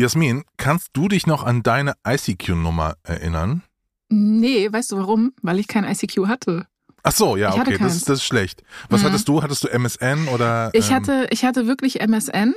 Jasmin, kannst du dich noch an deine ICQ-Nummer erinnern? Nee, weißt du warum? Weil ich kein ICQ hatte. Ach so, ja, Ich okay, das das ist schlecht. Was Mhm. hattest du? Hattest du MSN oder? Ich ähm, hatte, ich hatte wirklich MSN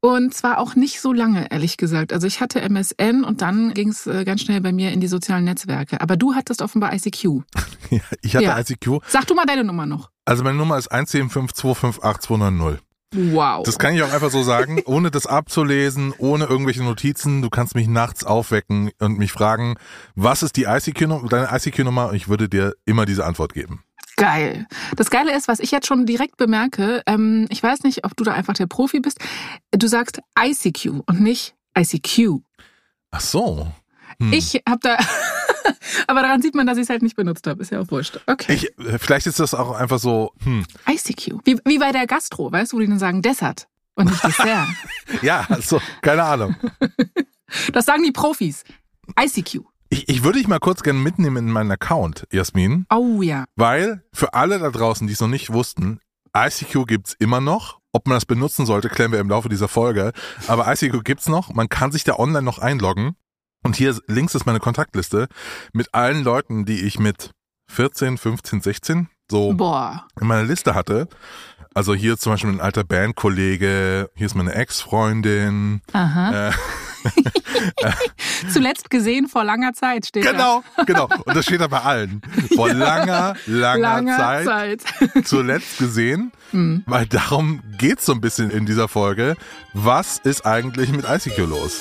und zwar auch nicht so lange, ehrlich gesagt. Also ich hatte MSN und dann ging es ganz schnell bei mir in die sozialen Netzwerke. Aber du hattest offenbar ICQ. ja, ich hatte Ja. ICQ. Sag du mal deine Nummer noch. Also meine Nummer ist 175258290. Wow. Das kann ich auch einfach so sagen, ohne das abzulesen, ohne irgendwelche Notizen. Du kannst mich nachts aufwecken und mich fragen, was ist die ICQ-Nummer, deine ICQ-Nummer? Und ich würde dir immer diese Antwort geben. Geil. Das Geile ist, was ich jetzt schon direkt bemerke, ähm, ich weiß nicht, ob du da einfach der Profi bist. Du sagst ICQ und nicht ICQ. Ach so. Hm. Ich habe da, aber daran sieht man, dass ich es halt nicht benutzt habe. Ist ja auch wurscht. Okay. Ich, äh, vielleicht ist das auch einfach so, hm, ICQ. Wie, wie bei der Gastro, weißt du, wo die dann sagen Dessert und nicht Dessert. ja, also, keine Ahnung. das sagen die Profis. ICQ. Ich, ich würde dich mal kurz gerne mitnehmen in meinen Account, Jasmin, Oh ja. weil für alle da draußen, die es noch nicht wussten, ICQ gibt's immer noch. Ob man das benutzen sollte, klären wir im Laufe dieser Folge. Aber ICQ gibt's noch. Man kann sich da online noch einloggen. Und hier links ist meine Kontaktliste mit allen Leuten, die ich mit 14, 15, 16 so Boah. in meiner Liste hatte. Also hier zum Beispiel ein alter Bandkollege, hier ist meine Ex-Freundin. Aha. Äh, Zuletzt gesehen vor langer Zeit steht da. genau, genau. Und das steht da bei allen. Vor langer, langer, Langer Zeit, Zeit. zuletzt gesehen. Hm. Weil darum geht's so ein bisschen in dieser Folge. Was ist eigentlich mit ICQ los?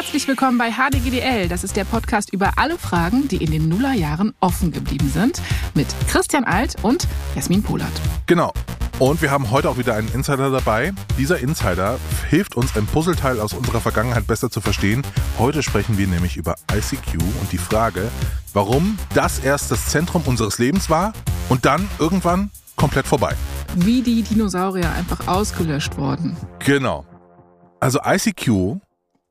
Herzlich willkommen bei HDGDL. Das ist der Podcast über alle Fragen, die in den Nullerjahren offen geblieben sind. Mit Christian Alt und Jasmin Polat. Genau. Und wir haben heute auch wieder einen Insider dabei. Dieser Insider hilft uns, ein Puzzleteil aus unserer Vergangenheit besser zu verstehen. Heute sprechen wir nämlich über ICQ und die Frage, warum das erst das Zentrum unseres Lebens war und dann irgendwann komplett vorbei. Wie die Dinosaurier einfach ausgelöscht worden. Genau. Also ICQ,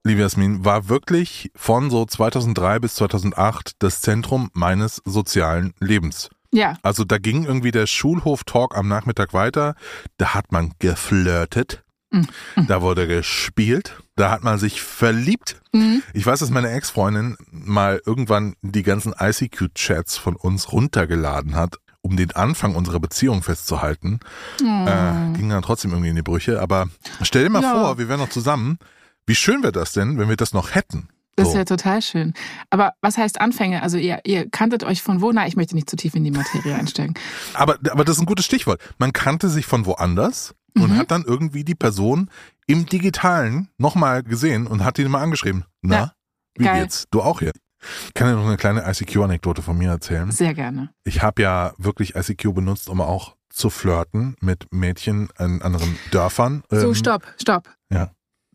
liebe Jasmin, war wirklich von so 2003 bis 2008 das Zentrum meines sozialen Lebens. Ja. Also da ging irgendwie der Schulhof-Talk am Nachmittag weiter. Da hat man geflirtet. Mhm. Da wurde gespielt. Da hat man sich verliebt. Mhm. Ich weiß, dass meine Ex-Freundin mal irgendwann die ganzen ICQ-Chats von uns runtergeladen hat, um den Anfang unserer Beziehung festzuhalten. Äh, ging dann trotzdem irgendwie in die Brüche. Aber stell dir mal Ja. vor, wir wären noch zusammen. Wie schön wäre das denn, wenn wir das noch hätten? Das So. ja total schön. Aber was heißt Anfänge? Also ihr, ihr kanntet euch von wo? Na, ich möchte nicht zu tief in die Materie einsteigen. Aber, aber das ist ein gutes Stichwort. Man kannte sich von woanders und Mhm. hat dann irgendwie die Person im Digitalen nochmal gesehen und hat ihn mal angeschrieben. Na, Ja, wie geil. geht's? Du auch hier? Ich kann dir noch eine kleine ICQ-Anekdote von mir erzählen. Sehr gerne. Ich habe ja wirklich ICQ benutzt, um auch zu flirten mit Mädchen in anderen Dörfern. So, Ähm, stopp, stopp. ja.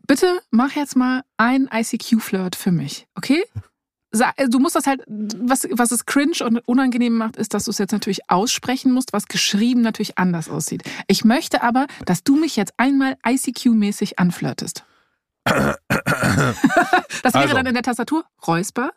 Bitte mach jetzt mal ein ICQ-Flirt für mich, okay? Äh, Du musst das halt, was, was es cringe und unangenehm macht, ist, dass du es jetzt natürlich aussprechen musst, was geschrieben natürlich anders aussieht. Ich möchte aber, dass du mich jetzt einmal ICQ-mäßig anflirtest. das wäre Also. dann in der Tastatur Räusper.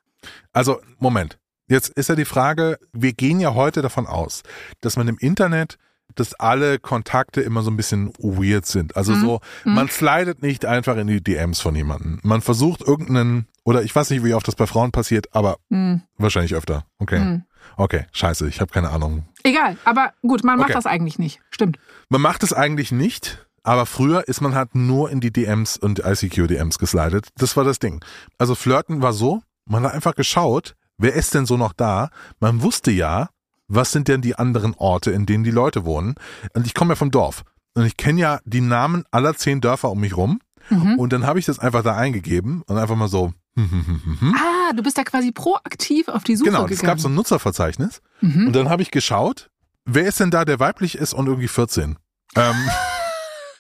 Also, Moment. Jetzt ist ja die Frage, wir gehen ja heute davon aus, dass man im Internet, dass alle Kontakte immer so ein bisschen weird sind. Also Mhm. so, Mhm. man slidet nicht einfach in die DMs von jemandem. Man versucht irgendeinen, oder ich weiß nicht, wie oft das bei Frauen passiert, aber Hm, wahrscheinlich öfter. Okay. hm. Okay, scheiße, ich habe keine Ahnung. Egal, aber gut, man macht Okay. das eigentlich nicht. Stimmt. Man macht es eigentlich nicht, aber früher ist man halt nur in die DMs und ICQ-DMs geslidet. Das war das Ding. Also Flirten war so, man hat einfach geschaut, wer ist denn so noch da? Man wusste ja, was sind denn die anderen Orte, in denen die Leute wohnen? Und ich komme ja vom Dorf. Und ich kenne ja die Namen aller zehn Dörfer um mich rum. Mhm. Und dann habe ich das einfach da eingegeben und einfach mal so. hm, Ah, du bist da quasi proaktiv auf die Suche Genau, es gegangen. gab so ein Nutzerverzeichnis. mhm. Und dann habe ich geschaut, wer ist denn da, der weiblich ist und irgendwie 14? Ähm,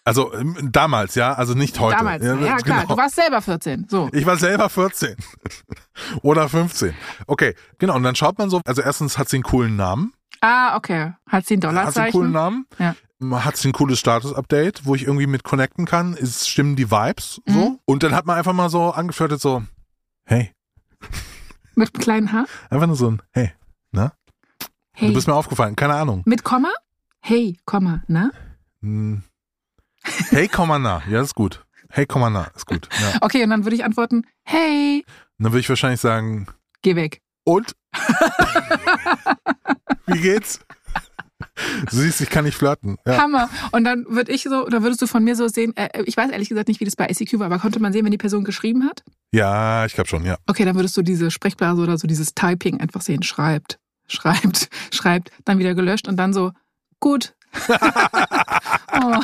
also ähm, damals, ja, also nicht heute. Damals, ja, klar. genau. Du warst selber 14. So. Ich war selber 14 oder 15. Okay, genau. Und dann schaut man so, also erstens hat sie einen coolen Namen, Ah, okay. Hat sie ein hat sie einen coolen Dollarzeichen? Namen, Ja. hat sie ein cooles Status-Update, wo ich irgendwie mit connecten kann, es stimmen die Vibes so. Mhm. Und dann hat man einfach mal so angeflirtet so, hey, Mit einem kleinen Haar? einfach nur so ein, hey, na? Hey. Du bist mir aufgefallen, keine Ahnung. Mit Komma? Hey, Komma, ne? Hm. Hey, Komma na. Ja, ist gut. Hey, Komma na, ist gut. Ja. Okay, und dann würde ich antworten, hey, Und dann würde ich wahrscheinlich sagen, geh weg. und? Wie geht's? Du siehst, ich kann nicht flirten. Ja. Hammer. Und dann würde ich so, oder würdest du von mir so sehen, äh, ich weiß ehrlich gesagt nicht, wie das bei ICQ war, aber konnte man sehen, wenn die Person geschrieben hat? ja, ich glaube schon, ja. Okay, dann würdest du diese Sprechblase oder so dieses Typing einfach sehen, schreibt, schreibt, schreibt, dann wieder gelöscht und dann so, gut. oh.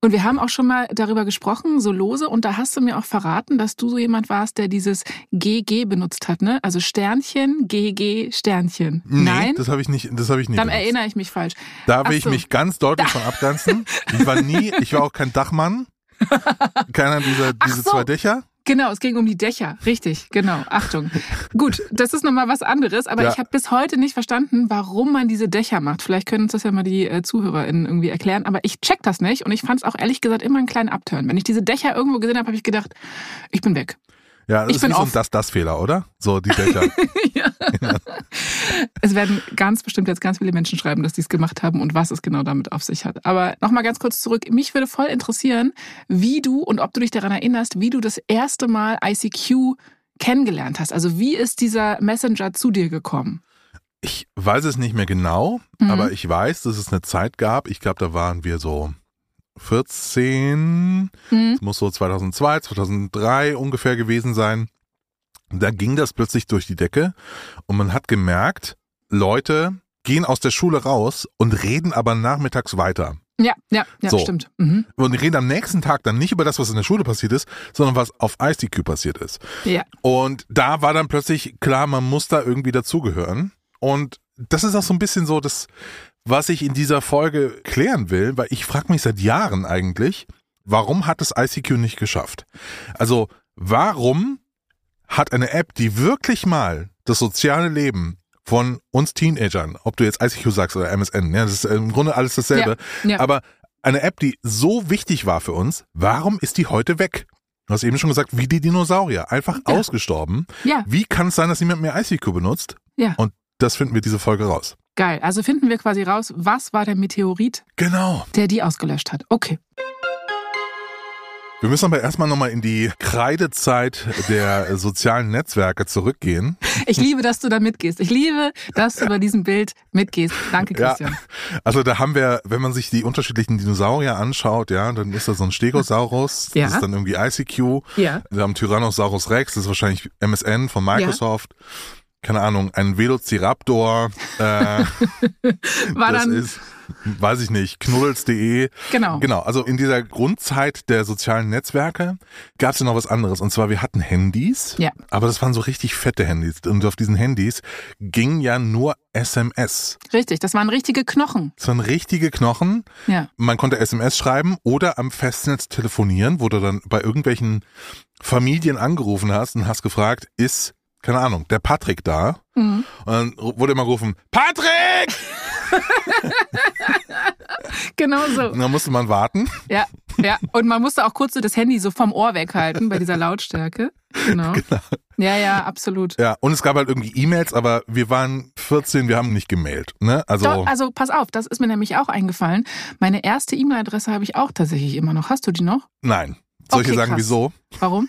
Und wir haben auch schon mal darüber gesprochen, so lose, und da hast du mir auch verraten, dass du so jemand warst, der dieses GG benutzt hat, ne? Also Sternchen, GG, Sternchen. Nee, Nein? das habe ich nicht, das habe ich nie Dann benutzt. erinnere ich mich falsch. Da will ich so. mich ganz deutlich von abgrenzen. Ich war nie, ich war auch kein Dachmann. Keiner dieser, diese so. zwei Dächer. Genau, es ging um die Dächer. Richtig, genau. Achtung. Gut, das ist nochmal was anderes, aber Ja. ich habe bis heute nicht verstanden, warum man diese Dächer macht. Vielleicht können uns das ja mal die äh, ZuhörerInnen irgendwie erklären, aber ich check das nicht und ich fand es auch ehrlich gesagt immer einen kleinen Upturn. Wenn ich diese Dächer irgendwo gesehen habe, habe ich gedacht, ich bin weg. Ja, das Ich ist bin wie so ein. Das-Das-Fehler, oder? So, die Dächer. ja. Es werden ganz bestimmt jetzt ganz viele Menschen schreiben, dass die es gemacht haben und was es genau damit auf sich hat. Aber nochmal ganz kurz zurück. Mich würde voll interessieren, wie du und ob du dich daran erinnerst, wie du das erste Mal ICQ kennengelernt hast. Also wie ist dieser Messenger zu dir gekommen? Ich weiß es nicht mehr genau, Mhm. aber ich weiß, dass es eine Zeit gab. Ich glaube, da waren wir so 14, Mhm. es muss so 2002, 2003 ungefähr gewesen sein. Da ging das plötzlich durch die Decke und man hat gemerkt, Leute gehen aus der Schule raus und reden aber nachmittags weiter. Ja, ja, ja, So. stimmt. Mhm. Und die reden am nächsten Tag dann nicht über das, was in der Schule passiert ist, sondern was auf ICQ passiert ist. Ja. Und da war dann plötzlich klar, man muss da irgendwie dazugehören. Und das ist auch so ein bisschen so das, was ich in dieser Folge klären will, weil ich frage mich seit Jahren eigentlich, warum hat es ICQ nicht geschafft? Also, warum hat eine App, die wirklich mal das soziale Leben von uns Teenagern, ob du jetzt ICQ sagst oder MSN, ja, das ist im Grunde alles dasselbe, Ja. aber eine App, die so wichtig war für uns, warum ist die heute weg? Du hast eben schon gesagt, wie die Dinosaurier, einfach Ja. ausgestorben. Ja, Wie kann es sein, dass niemand mehr ICQ benutzt? ja. Und das finden wir diese Folge raus. Geil. Also finden wir quasi raus, was war der Meteorit, Genau. der die ausgelöscht hat. Okay. Wir müssen aber erstmal nochmal in die Kreidezeit der sozialen Netzwerke zurückgehen. Ich liebe, dass du da mitgehst. Ich liebe, dass du bei diesem Bild mitgehst. Danke, Ja. Christian. Also da haben wir, wenn man sich die unterschiedlichen Dinosaurier anschaut, ja, dann ist da so ein Stegosaurus, Ja. das ist dann irgendwie ICQ. Ja. Wir haben Tyrannosaurus Rex, das ist wahrscheinlich MSN von Microsoft. Keine Ahnung, ein Velociraptor, äh, War das dann, ist, weiß ich nicht, knuddels.de. genau. Genau, also in dieser Grundzeit der sozialen Netzwerke gab es ja noch was anderes. Und zwar, wir hatten Handys, Ja. aber das waren so richtig fette Handys. Und auf diesen Handys ging ja nur SMS. Richtig, das waren richtige Knochen. Das waren richtige Knochen. Ja. Man konnte SMS schreiben oder am Festnetz telefonieren, wo du dann bei irgendwelchen Familien angerufen hast und hast gefragt, ist, keine Ahnung, der Patrick da? Mhm. Und dann wurde immer gerufen, Patrick! Genau so. Und dann musste man warten. Ja, ja. Und man musste auch kurz so das Handy so vom Ohr weghalten bei dieser Lautstärke. Genau. Ja, ja, absolut. Ja, und es gab halt irgendwie E-Mails, aber wir waren 14, wir haben nicht gemailt. Ne? Also, Doch, also pass auf, das ist mir nämlich auch eingefallen. Meine erste E-Mail-Adresse habe ich auch tatsächlich immer noch. Hast du die noch? nein. Soll ich Okay, dir sagen, krass. wieso? Warum?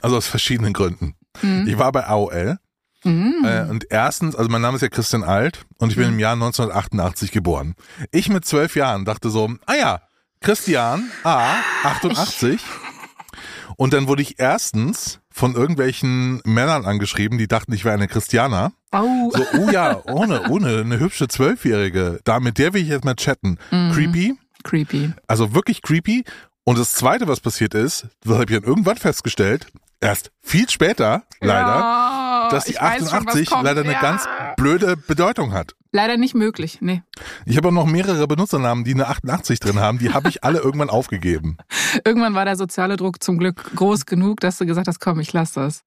Also aus verschiedenen Gründen. Mhm. Ich war bei AOL Mhm. äh, und erstens, also mein Name ist ja Christian Alt und ich bin Mhm. im Jahr 1988 geboren. Ich mit zwölf Jahren dachte so, ah ja, Christian A, 88. Und dann wurde ich erstens von irgendwelchen Männern angeschrieben, die dachten, ich wäre eine Christiana. Au. So, oh ja, ohne, ohne, eine hübsche Zwölfjährige. Da, mit der will ich jetzt mal chatten. Mhm. Creepy. Creepy. Also wirklich creepy. Und das zweite, was passiert ist, das habe ich dann irgendwann festgestellt, erst viel später, leider, Ja, dass die ich weiß schon, was 88 kommt. leider eine Ja. ganz blöde Bedeutung hat. Leider nicht möglich, nee. Ich habe auch noch mehrere Benutzernamen, die eine 88 drin haben, die habe ich alle irgendwann aufgegeben. Irgendwann war der soziale Druck zum Glück groß genug, dass du gesagt hast, komm, ich lass das.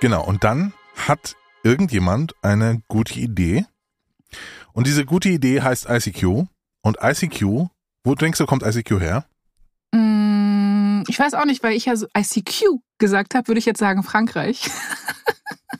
Genau, und dann hat irgendjemand eine gute Idee. Und diese gute Idee heißt ICQ. Und ICQ, wo denkst du, kommt ICQ her? Mm, Ich weiß auch nicht, weil ich ja so ICQ gesagt habe, würde ich jetzt sagen Frankreich.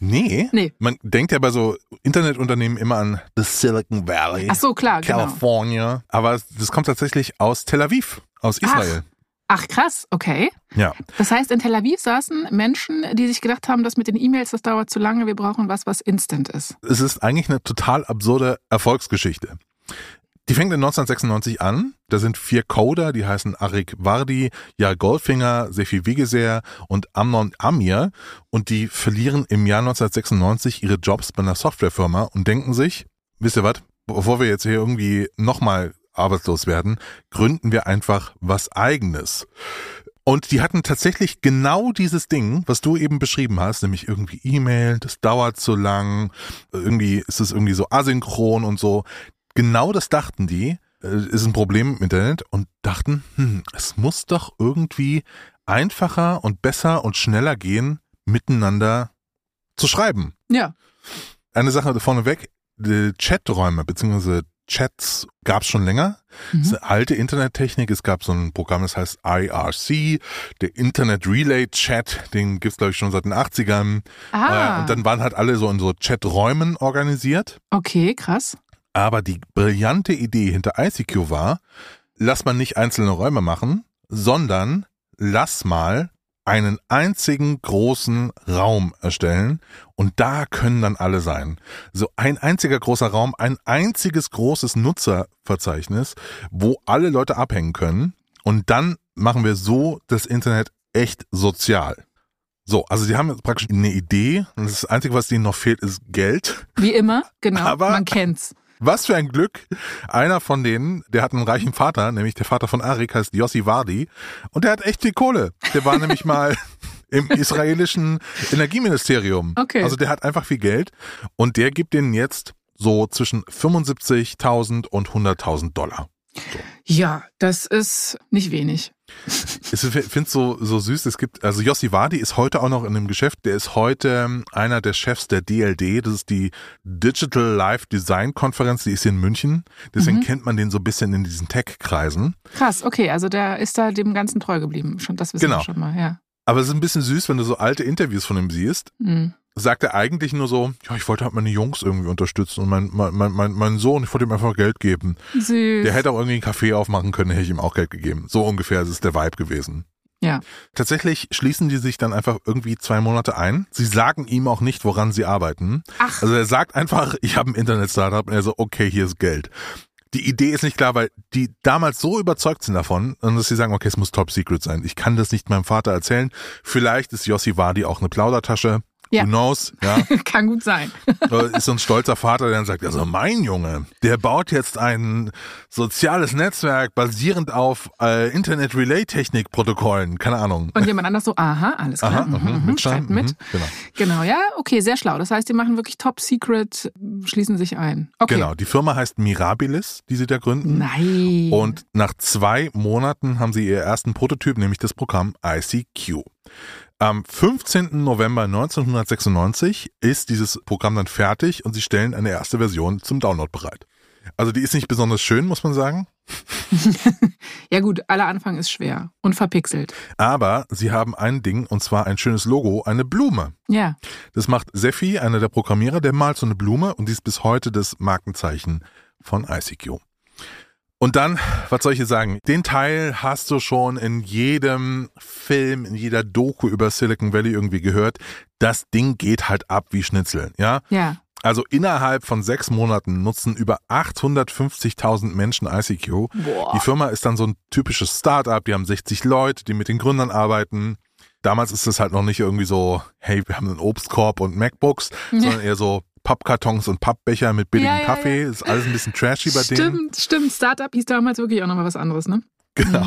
Nee. Nee. Man denkt ja bei so Internetunternehmen immer an the Silicon Valley. Ach so, klar, genau. California. Aber das kommt tatsächlich aus Tel Aviv, aus Israel. Ach krass, okay. Ja. Das heißt, in Tel Aviv saßen Menschen, die sich gedacht haben, das mit den E-Mails, das dauert zu lange, wir brauchen was, was instant ist. Es ist eigentlich eine total absurde Erfolgsgeschichte. Die fängt in 1996 an. Da sind vier Coder, die heißen Arik Wardi, Jar Goldfinger, Sefi Wigeser und Amnon Amir. Und die verlieren im Jahr 1996 ihre Jobs bei einer Softwarefirma und denken sich, wisst ihr was, bevor wir jetzt hier irgendwie nochmal arbeitslos werden, gründen wir einfach was eigenes. Und die hatten tatsächlich genau dieses Ding, was du eben beschrieben hast, nämlich irgendwie E-Mail, das dauert zu lang, irgendwie ist es irgendwie so asynchron und so. Genau das dachten die, äh, ist ein Problem im Internet und dachten, hm, es muss doch irgendwie einfacher und besser und schneller gehen, miteinander zu schreiben. Ja. Eine Sache vorneweg, die Chaträume bzw. Chats gab es schon länger. Das ist eine alte Internettechnik. Es gab so ein Programm, das heißt IRC, der Internet Relay Chat, den gibt's glaube ich schon seit den 80ern. Ah, Äh, und dann waren halt alle so in so Chaträumen organisiert. okay, krass. Aber die brillante Idee hinter ICQ war, lass man nicht einzelne Räume machen, sondern lass mal einen einzigen großen Raum erstellen und da können dann alle sein. So ein einziger großer Raum, ein einziges großes Nutzerverzeichnis, wo alle Leute abhängen können und dann machen wir so das Internet echt sozial. So, also die haben jetzt praktisch eine Idee und das Einzige, was denen noch fehlt, ist Geld. Wie immer, genau. Aber- man kennt's. Was für ein Glück. Einer von denen, der hat einen reichen Vater, nämlich der Vater von Arik heißt Yossi Wardi. Und der hat echt viel Kohle. Der war nämlich mal im israelischen Energieministerium. Okay. Also der hat einfach viel Geld. Und der gibt denen jetzt so zwischen 75.000 und 100.000 Dollar. Ja, das ist nicht wenig. Ich finde es so, so süß. Es gibt, also Yossi Wadi ist heute auch noch in dem Geschäft. Der ist heute ähm, einer der Chefs der DLD. Das ist die Digital Life Design Konferenz. Die ist hier in München. Deswegen kennt man den so ein bisschen in diesen Tech-Kreisen. Krass, okay, also der ist da dem Ganzen treu geblieben. Schon, das wissen Genau. wir schon mal, ja. Aber es ist ein bisschen süß, wenn du so alte Interviews von ihm siehst. Hm. Sagt er eigentlich nur so, ja, ich wollte halt meine Jungs irgendwie unterstützen und mein, mein, mein, mein, Sohn, ich wollte ihm einfach Geld geben. Süß. Der hätte auch irgendwie einen Kaffee aufmachen können, hätte ich ihm auch Geld gegeben. So ungefähr ist es der Vibe gewesen. ja. Tatsächlich schließen die sich dann einfach irgendwie zwei Monate ein. Sie sagen ihm auch nicht, woran sie arbeiten. Ach, Also er sagt einfach, ich habe ein Internet-Startup und er so, okay, hier ist Geld. Die Idee ist nicht klar, weil die damals so überzeugt sind davon, und dass sie sagen, okay, es muss top secret sein. Ich kann das nicht meinem Vater erzählen. Vielleicht ist Yossi Wadi auch eine Plaudertasche. Ja. Who knows? Ja. kann gut sein. Ist so ein stolzer Vater, der dann sagt, also mein Junge, der baut jetzt ein soziales Netzwerk basierend auf äh, Internet-Relay-Technik-Protokollen. Keine Ahnung. Und jemand anders so, aha, alles klar. Aha, mhm, mhm, schreibt mit. mhm, genau. Genau, ja, okay, sehr schlau. Das heißt, die machen wirklich top secret, schließen sich ein. Okay. Genau, die Firma heißt Mirabilis, die sie da gründen. Nein. Und nach zwei Monaten haben sie ihr ersten Prototyp, nämlich das Programm ICQ. Am 15. November 1996 ist dieses Programm dann fertig und sie stellen eine erste Version zum Download bereit. Also die ist nicht besonders schön, muss man sagen, ja gut, aller Anfang ist schwer und verpixelt. aber sie haben ein Ding und zwar ein schönes Logo, eine Blume. Ja. Das macht Seffi, einer der Programmierer, der malt so eine Blume und die ist bis heute das Markenzeichen von ICQ. Und dann, was soll ich hier sagen? Den Teil hast du schon in jedem Film, in jeder Doku über Silicon Valley irgendwie gehört. Das Ding geht halt ab wie Schnitzel, ja? Ja. Also innerhalb von sechs Monaten nutzen über 850.000 Menschen ICQ. Boah. Die Firma ist dann so ein typisches Startup, die haben 60 Leute, die mit den Gründern arbeiten. Damals ist es halt noch nicht irgendwie so, hey, wir haben einen Obstkorb und MacBooks, sondern eher so Pappkartons und Pappbecher mit billigem Ja, ja, Kaffee. ja. Ist alles ein bisschen trashy bei denen. Stimmt, stimmt. Startup hieß damals wirklich auch nochmal was anderes, ne? Genau.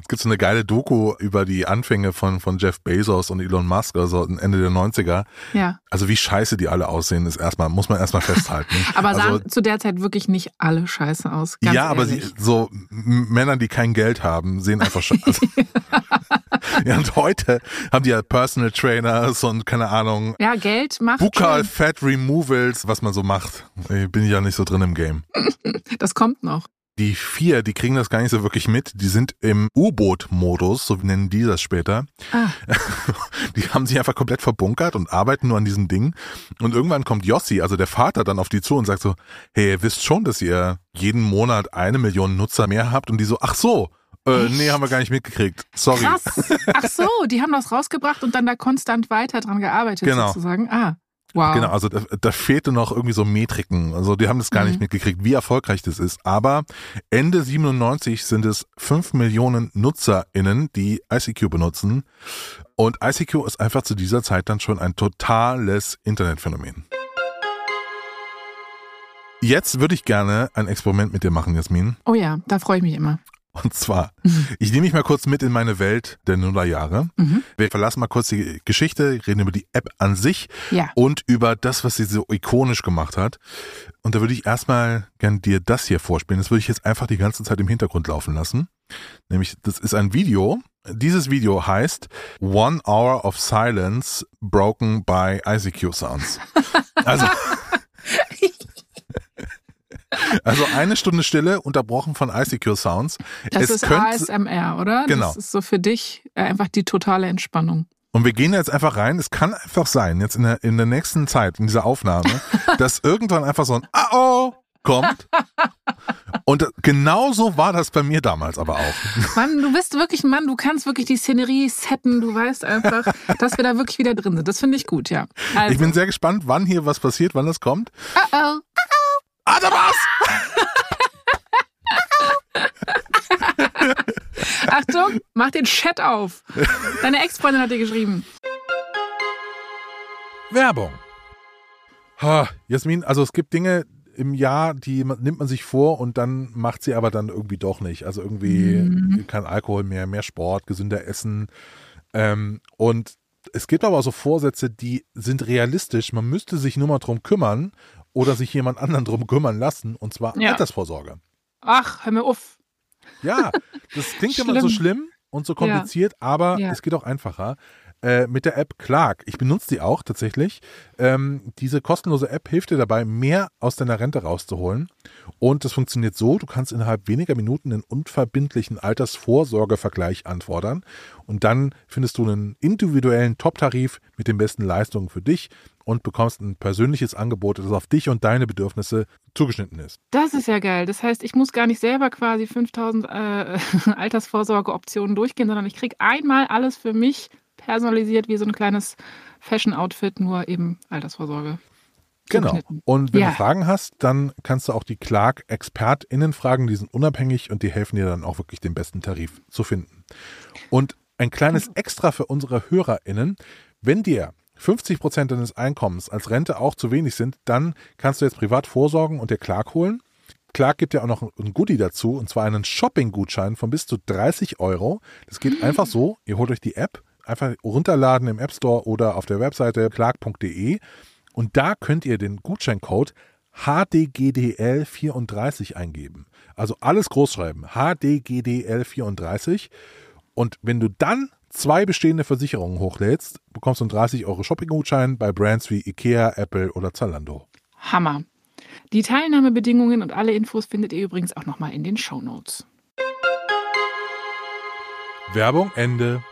Es gibt so eine geile Doku über die Anfänge von, von Jeff Bezos und Elon Musk, also Ende der 90er. Ja. Also wie scheiße die alle aussehen, ist erstmal, muss man erstmal festhalten. Aber also, sahen zu der Zeit wirklich nicht alle scheiße aus. Ja, aber sie, ehrlich. so Männer, die kein Geld haben, sehen einfach scheiße. Also, ja, und heute haben die ja Personal Trainers und keine Ahnung, Ja, Geld macht. Schon. Fat Removals, was man so macht. Ich bin ja nicht so drin im Game. Das kommt noch. Die vier, die kriegen das gar nicht so wirklich mit. Die sind im U-Boot-Modus, so nennen die das später. Ah. Die haben sich einfach komplett verbunkert und arbeiten nur an diesem Ding. Und irgendwann kommt Jossi, also der Vater, dann auf die zu und sagt so, hey, ihr wisst schon, dass ihr jeden Monat eine Million Nutzer mehr habt. Und die so, ach so, äh, nee, haben wir gar nicht mitgekriegt. Sorry. Krass. Ach so, die haben das rausgebracht und dann da konstant weiter dran gearbeitet Genau. sozusagen. Ah, wow. Genau, also da, da fehlte noch irgendwie so Metriken. Also die haben das gar nicht Mhm. mitgekriegt, wie erfolgreich das ist. Aber Ende 97 sind es 5 Millionen NutzerInnen, die ICQ benutzen. Und ICQ ist einfach zu dieser Zeit dann schon ein totales Internetphänomen. Jetzt würde ich gerne ein Experiment mit dir machen, Jasmin. Oh ja, da freue ich mich immer. Und zwar, ich nehme mich mal kurz mit in meine Welt der Nullerjahre. Mhm. Wir verlassen mal kurz die Geschichte, reden über die App an sich Ja. und über das, was sie so ikonisch gemacht hat. Und da würde ich erstmal gern dir das hier vorspielen. Das würde ich jetzt einfach die ganze Zeit im Hintergrund laufen lassen. Nämlich, das ist ein Video. Dieses Video heißt One Hour of Silence Broken by ICQ Sounds. Also, also eine Stunde Stille unterbrochen von ICQ Sounds. Das es ist könnte, ASMR, oder? Genau. Das ist so für dich äh, einfach die totale Entspannung. Und wir gehen jetzt einfach rein. Es kann einfach sein, jetzt in der, in der nächsten Zeit, in dieser Aufnahme, dass irgendwann einfach so ein Ah-oh kommt. Und genauso war das bei mir damals aber auch. Mann, du bist wirklich ein Mann, du kannst wirklich die Szenerie setten, du weißt einfach, dass wir da wirklich wieder drin sind. Das finde ich gut, ja. Also, Ich bin sehr gespannt, wann hier was passiert, wann das kommt. oh oh. Ah, da war's! Achtung, mach den Chat auf. Deine Ex-Freundin hat dir geschrieben. Werbung. Ha, Jasmin, also es gibt Dinge im Jahr, die nimmt man sich vor und dann macht sie aber dann irgendwie doch nicht. Also irgendwie Mhm. kein Alkohol mehr, mehr Sport, gesünder Essen. Ähm, und es gibt aber auch so Vorsätze, die sind realistisch. Man müsste sich nur mal drum kümmern oder sich jemand anderen drum kümmern lassen, und zwar Ja. Altersvorsorge. Ach, hör mir auf. Ja, das klingt immer so Schlimm. und so kompliziert, aber Ja. es geht auch einfacher. Äh, mit der App Clark. Ich benutze die auch tatsächlich. Ähm, diese kostenlose App hilft dir dabei, mehr aus deiner Rente rauszuholen. Und das funktioniert so, du kannst innerhalb weniger Minuten einen unverbindlichen Altersvorsorgevergleich anfordern. Und dann findest du einen individuellen Top-Tarif mit den besten Leistungen für dich und bekommst ein persönliches Angebot, das auf dich und deine Bedürfnisse zugeschnitten ist. Das ist ja geil. Das heißt, ich muss gar nicht selber quasi 5000 äh, Altersvorsorgeoptionen durchgehen, sondern ich kriege einmal alles für mich personalisiert wie so ein kleines Fashion-Outfit, nur eben Altersvorsorge. Genau. Und wenn Ja. du Fragen hast, dann kannst du auch die Clark-ExpertInnen fragen, die sind unabhängig und die helfen dir dann auch wirklich den besten Tarif zu finden. Und ein kleines Extra für unsere HörerInnen, wenn dir 50 Prozent deines Einkommens als Rente auch zu wenig sind, dann kannst du jetzt privat vorsorgen und dir Clark holen. Clark gibt ja auch noch ein Goodie dazu, und zwar einen Shopping-Gutschein von bis zu 30 Euro. Das geht einfach so, ihr holt euch die App, einfach runterladen im App Store oder auf der Webseite clark.de und da könnt ihr den Gutscheincode HDGDL34 eingeben. Also alles groß schreiben, HDGDL34 und wenn du dann zwei bestehende Versicherungen hochlädst, bekommst du einen 30 Euro Shopping-Gutschein bei Brands wie Ikea, Apple oder Zalando. Hammer. Die Teilnahmebedingungen und alle Infos findet ihr übrigens auch nochmal in den Shownotes. Werbung Ende.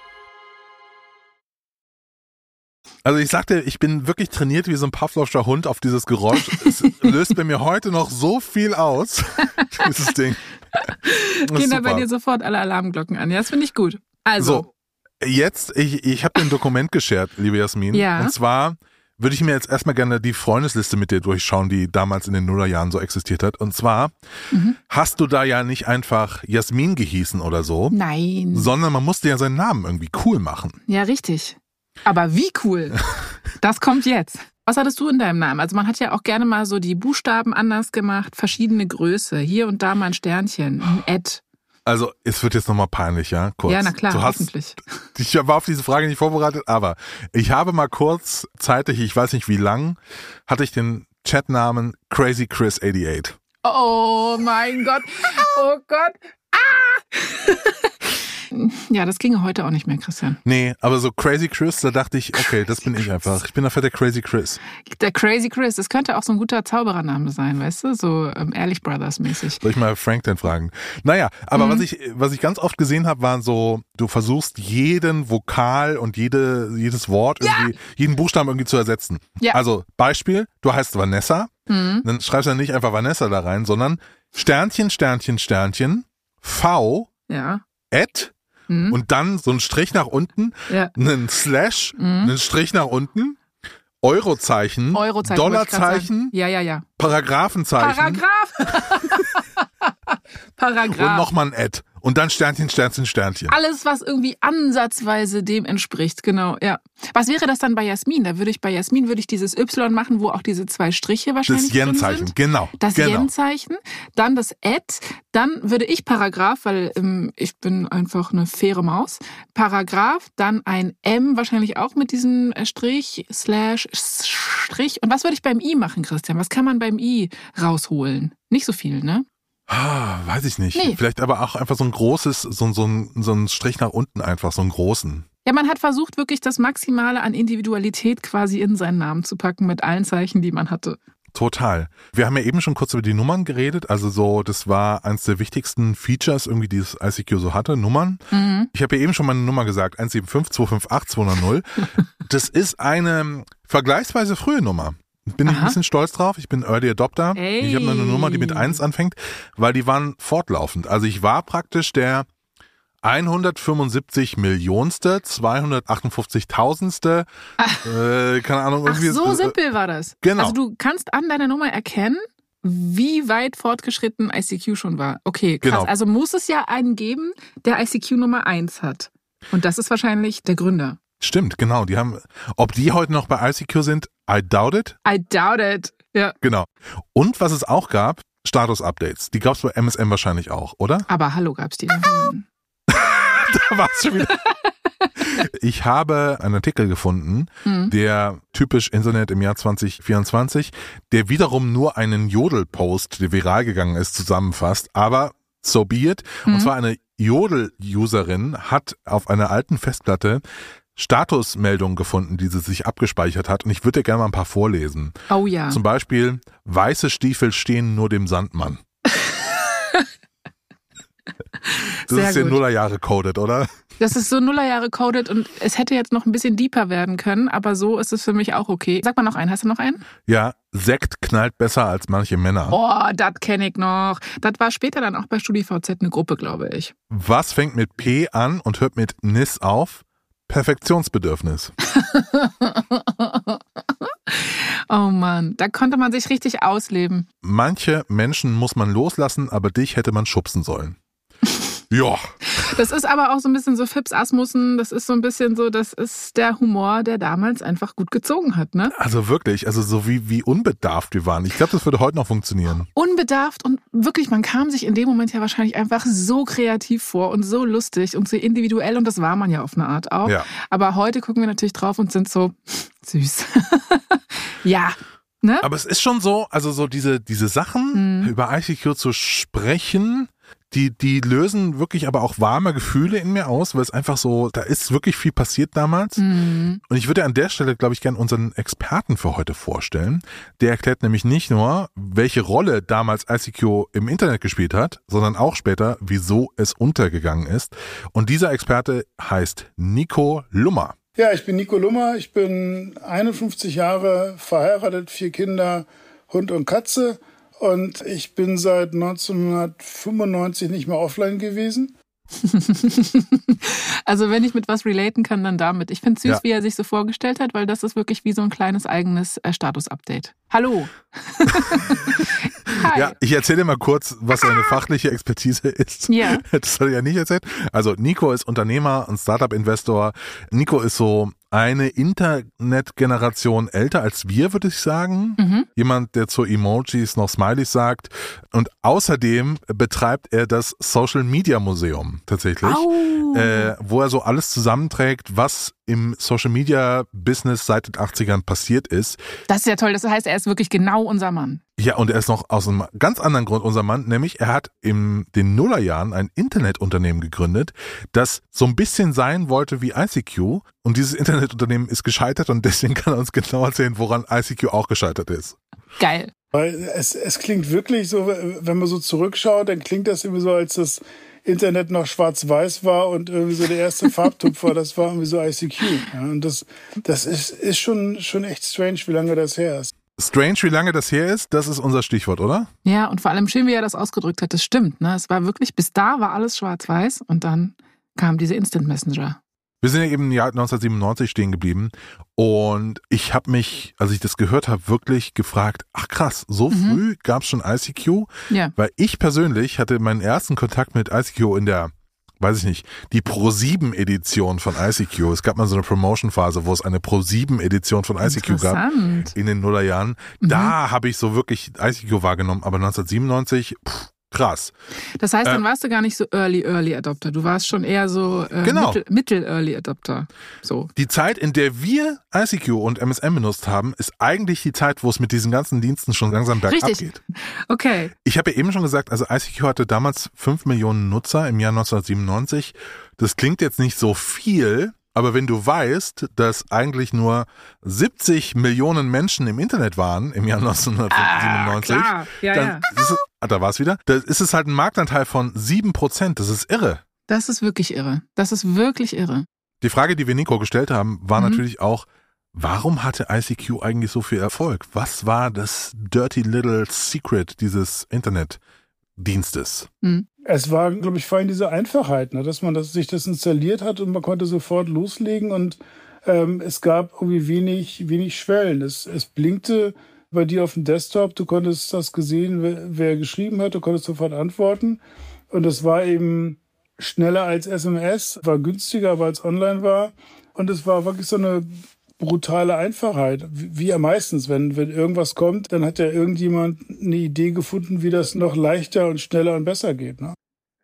Also ich sagte, ich bin wirklich trainiert wie so ein Pavlovscher Hund auf dieses Geräusch. Es löst bei mir heute noch so viel aus, dieses Ding. Das Gehen da bei dir sofort alle Alarmglocken an. Ja, das finde ich gut. Also, So, jetzt, ich, ich habe dir ein Dokument geschert, liebe Jasmin. Ja. Und zwar würde ich mir jetzt erstmal gerne die Freundesliste mit dir durchschauen, die damals in den Nullerjahren so existiert hat. Und zwar Mhm. hast du da ja nicht einfach Jasmin gehießen oder so, nein. sondern man musste ja seinen Namen irgendwie cool machen. Ja, richtig. Aber wie cool. Das kommt jetzt. Was hattest du in deinem Namen? Also man hat ja auch gerne mal so die Buchstaben anders gemacht, verschiedene Größe. Hier und da mal ein Sternchen, ein Ad. Also, es wird jetzt nochmal peinlich, ja? Kurz. Ja, na klar, du hast, hoffentlich. Ich war auf diese Frage nicht vorbereitet, aber ich habe mal kurz zeitig, ich weiß nicht wie lang, hatte ich den Chatnamen Crazy Chris 88. Oh mein Gott. Oh Gott. Ah! Ja, das ginge heute auch nicht mehr, Christian. Nee, aber so Crazy Chris, da dachte ich, okay, das bin ich einfach. Ich bin dafür der Crazy Chris. Der Crazy Chris, das könnte auch so ein guter Zauberername sein, weißt du? So ähm, Ehrlich Brothers mäßig. Soll ich mal Frank denn fragen? Naja, aber Mhm. was ich, was ich ganz oft gesehen habe, waren so, du versuchst jeden Vokal und jede, jedes Wort irgendwie, jeden Buchstaben irgendwie zu ersetzen. Ja. Also Beispiel, du heißt Vanessa, Mhm. dann schreibst du dann nicht einfach Vanessa da rein, sondern Sternchen, Sternchen, Sternchen, V, Ja. Ad Mhm. und dann so ein Strich nach unten, ja. einen Slash, Mhm. einen Strich nach unten, Eurozeichen, Eurozeichen. Dollarzeichen. Ja, ja, ja. Paragraphenzeichen Paragraph. und Paragraph. nochmal ein Ad. Und dann Sternchen, Sternchen, Sternchen. Alles, was irgendwie ansatzweise dem entspricht, genau, ja. Was wäre das dann bei Jasmin? Da würde ich bei Jasmin würde ich dieses Y machen, wo auch diese zwei Striche wahrscheinlich Das Yen-Zeichen, genau. Das genau. Yen-Zeichen, dann das Ad, dann würde ich Paragraph, weil ähm, ich bin einfach eine faire Maus. Paragraph, dann ein M, wahrscheinlich auch mit diesem äh, Strich, Slash, Strich. Und was würde ich beim I machen, Christian? Was kann man beim I rausholen? Nicht so viel, ne? Ah, weiß ich nicht. Nee. Vielleicht aber auch einfach so ein großes, so, so, ein, so ein Strich nach unten einfach, so einen großen. Ja, man hat versucht, wirklich das Maximale an Individualität quasi in seinen Namen zu packen mit allen Zeichen, die man hatte. Total. Wir haben ja eben schon kurz über die Nummern geredet. Also so, das war eins der wichtigsten Features irgendwie, die das ICQ so hatte, Nummern. Mhm. Ich habe ja eben schon meine Nummer gesagt, 175 258 200. Das ist eine vergleichsweise frühe Nummer. Bin ich ein Aha. bisschen stolz drauf. Ich bin Early Adopter. Ey. Ich habe eine Nummer, die mit 1 anfängt, weil die waren fortlaufend. Also ich war praktisch der 175 Millionste, 258.000ste, äh, keine Ahnung, Ach, irgendwie. so äh, simpel war das. genau. Also du kannst an deiner Nummer erkennen, wie weit fortgeschritten ICQ schon war. Okay, krass. Genau. Also muss es ja einen geben, der ICQ Nummer 1 hat. Und das ist wahrscheinlich der Gründer. Stimmt, genau. Die haben, ob die heute noch bei ICQ sind, I doubt it. I doubt it. Ja. Genau. Und was es auch gab, Status-Updates. Die gab es bei MSM wahrscheinlich auch, oder? Aber hallo gab's die. Hm. Da war's schon wieder. Ich habe einen Artikel gefunden, Hm. der typisch Internet im Jahr 2024, der wiederum nur einen Jodel-Post, der viral gegangen ist, zusammenfasst. Aber so be it. Und Mhm. zwar eine Jodel-Userin hat auf einer alten Festplatte Statusmeldungen gefunden, die sie sich abgespeichert hat. Und ich würde dir gerne mal ein paar vorlesen. Oh ja. Zum Beispiel, weiße Stiefel stehen nur dem Sandmann. Das Sehr ist gut. Nullerjahre coded, oder? Das ist so Nullerjahre coded und es hätte jetzt noch ein bisschen deeper werden können, aber so ist es für mich auch okay. Sag mal noch einen. Hast du noch einen? Ja, Sekt knallt besser als manche Männer. Oh, das kenne ich noch. Das war später dann auch bei StudiVZ eine Gruppe, glaube ich. Was fängt mit P an und hört mit Nis auf? Perfektionsbedürfnis. Oh Mann, da konnte man sich richtig ausleben. Manche Menschen muss man loslassen, aber dich hätte man schubsen sollen. Ja, Das ist aber auch so ein bisschen so Fips Asmussen, das ist so ein bisschen so, das ist der Humor, der damals einfach gut gezogen hat, ne? also wirklich, also so wie, wie unbedarft wir waren. Ich glaube, das würde heute noch funktionieren. Unbedarft und wirklich, man kam sich in dem Moment ja wahrscheinlich einfach so kreativ vor und so lustig und so individuell und das war man ja auf eine Art auch. Ja. Aber heute gucken wir natürlich drauf und sind so süß. ja, ne? Aber es ist schon so, also so diese, diese Sachen Mhm. über ICQ zu sprechen, die, die lösen wirklich aber auch warme Gefühle in mir aus, weil es einfach so, da ist wirklich viel passiert damals. Mhm. Und ich würde an der Stelle, glaube ich, gern unseren Experten für heute vorstellen. Der erklärt nämlich nicht nur, welche Rolle damals ICQ im Internet gespielt hat, sondern auch später, wieso es untergegangen ist. Und dieser Experte heißt Nico Lummer. Ja, ich bin Nico Lummer, ich bin 51 Jahre verheiratet, vier Kinder, Hund und Katze und ich bin seit 1995 nicht mehr offline gewesen. Also wenn ich mit was relaten kann, dann damit. Ich finde süß, Ja. wie er sich so vorgestellt hat, weil das ist wirklich wie so ein kleines eigenes äh, Status-Update. Hallo. Hi. Ja, ich erzähle dir mal kurz, was seine fachliche Expertise ist. Ja. Das hat er ja nicht erzählt. Also Nico ist Unternehmer und Startup-Investor. Nico ist so eine Internetgeneration älter als wir, würde ich sagen. Mhm. Jemand, der zu Emojis noch Smileys sagt. Und außerdem betreibt er das Social Media Museum tatsächlich. Äh, wo er so alles zusammenträgt, was im Social Media Business seit den 80ern passiert ist. Das ist ja toll. Das heißt, er ist wirklich genau unser Mann. Ja, und er ist noch aus einem ganz anderen Grund unser Mann, nämlich er hat in den Nullerjahren ein Internetunternehmen gegründet, das so ein bisschen sein wollte wie ICQ. Und dieses Internetunternehmen ist gescheitert und deswegen kann er uns genau erzählen, woran ICQ auch gescheitert ist. Geil. Weil es, es klingt wirklich so, wenn man so zurückschaut, dann klingt das irgendwie so, als das Internet noch schwarz-weiß war und irgendwie so der erste Farbtupf war, das war irgendwie so ICQ. Ja, und das, das ist, ist schon, schon echt strange, wie lange das her ist. Strange, wie lange das her ist, das ist unser Stichwort, oder? Ja, und vor allem schön, wie er das ausgedrückt hat. Das stimmt. Ne? Es war wirklich, bis da war alles schwarz-weiß und dann kam diese Instant Messenger. Wir sind ja eben im Jahr 1997 stehen geblieben und ich habe mich, als ich das gehört habe, wirklich gefragt, ach krass, so mhm. früh gab es schon ICQ? Ja. Weil ich persönlich hatte meinen ersten Kontakt mit ICQ in der weiß ich nicht, die Pro7-Edition von ICQ. Es gab mal so eine Promotion-Phase, wo es eine Pro7-Edition von ICQ gab in den Nullerjahren. Mhm. Da habe ich so wirklich ICQ wahrgenommen, aber 1997, pff, krass. Das heißt, dann äh, warst du gar nicht so Early Early Adopter. Du warst schon eher so äh, genau. Mittel, Mittel Early Adopter. So. Die Zeit, in der wir ICQ und MSN benutzt haben, ist eigentlich die Zeit, wo es mit diesen ganzen Diensten schon langsam bergab Richtig. geht. Okay. Ich habe ja eben schon gesagt, also ICQ hatte damals 5 Millionen Nutzer im Jahr 1997. Das klingt jetzt nicht so viel, aber wenn du weißt, dass eigentlich nur 70 Millionen Menschen im Internet waren im Jahr 1997, ah, ja, dann ja. Ist ah, da war es wieder, da ist es halt ein Marktanteil von 7 Prozent. Das ist irre. Das ist wirklich irre. Das ist wirklich irre. Die Frage, die wir Nico gestellt haben, war Mhm. natürlich auch, warum hatte ICQ eigentlich so viel Erfolg? Was war das dirty little secret dieses Internetdienstes? Hm. Es war, glaube ich, vor allem diese Einfachheit, ne, dass man das, sich das installiert hat und man konnte sofort loslegen und ähm, es gab irgendwie wenig, wenig Schwellen. Es, es blinkte bei dir auf dem Desktop, du konntest das gesehen, wer, wer geschrieben hat, du konntest sofort antworten und es war eben schneller als SMS, war günstiger, weil es online war und es war wirklich so eine brutale Einfachheit. Wie wie ja meistens, wenn, wenn irgendwas kommt, dann hat ja irgendjemand eine Idee gefunden, wie das noch leichter und schneller und besser geht. Ne?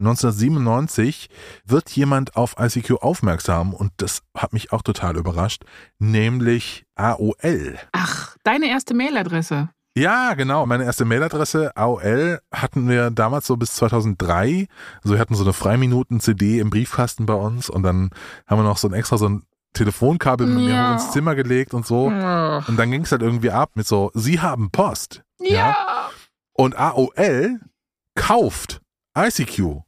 1997 wird jemand auf ICQ aufmerksam und das hat mich auch total überrascht, nämlich AOL. Ach, deine erste Mailadresse. Ja, genau. Meine erste Mailadresse AOL hatten wir damals so bis 2003. Also wir hatten so eine Freiminuten-CD im Briefkasten bei uns und dann haben wir noch so ein extra so ein Telefonkabel mit mir Ja. ins Zimmer gelegt und so. Ach. Und dann ging es halt irgendwie ab mit so, Sie haben Post. Ja. Und AOL kauft ICQ.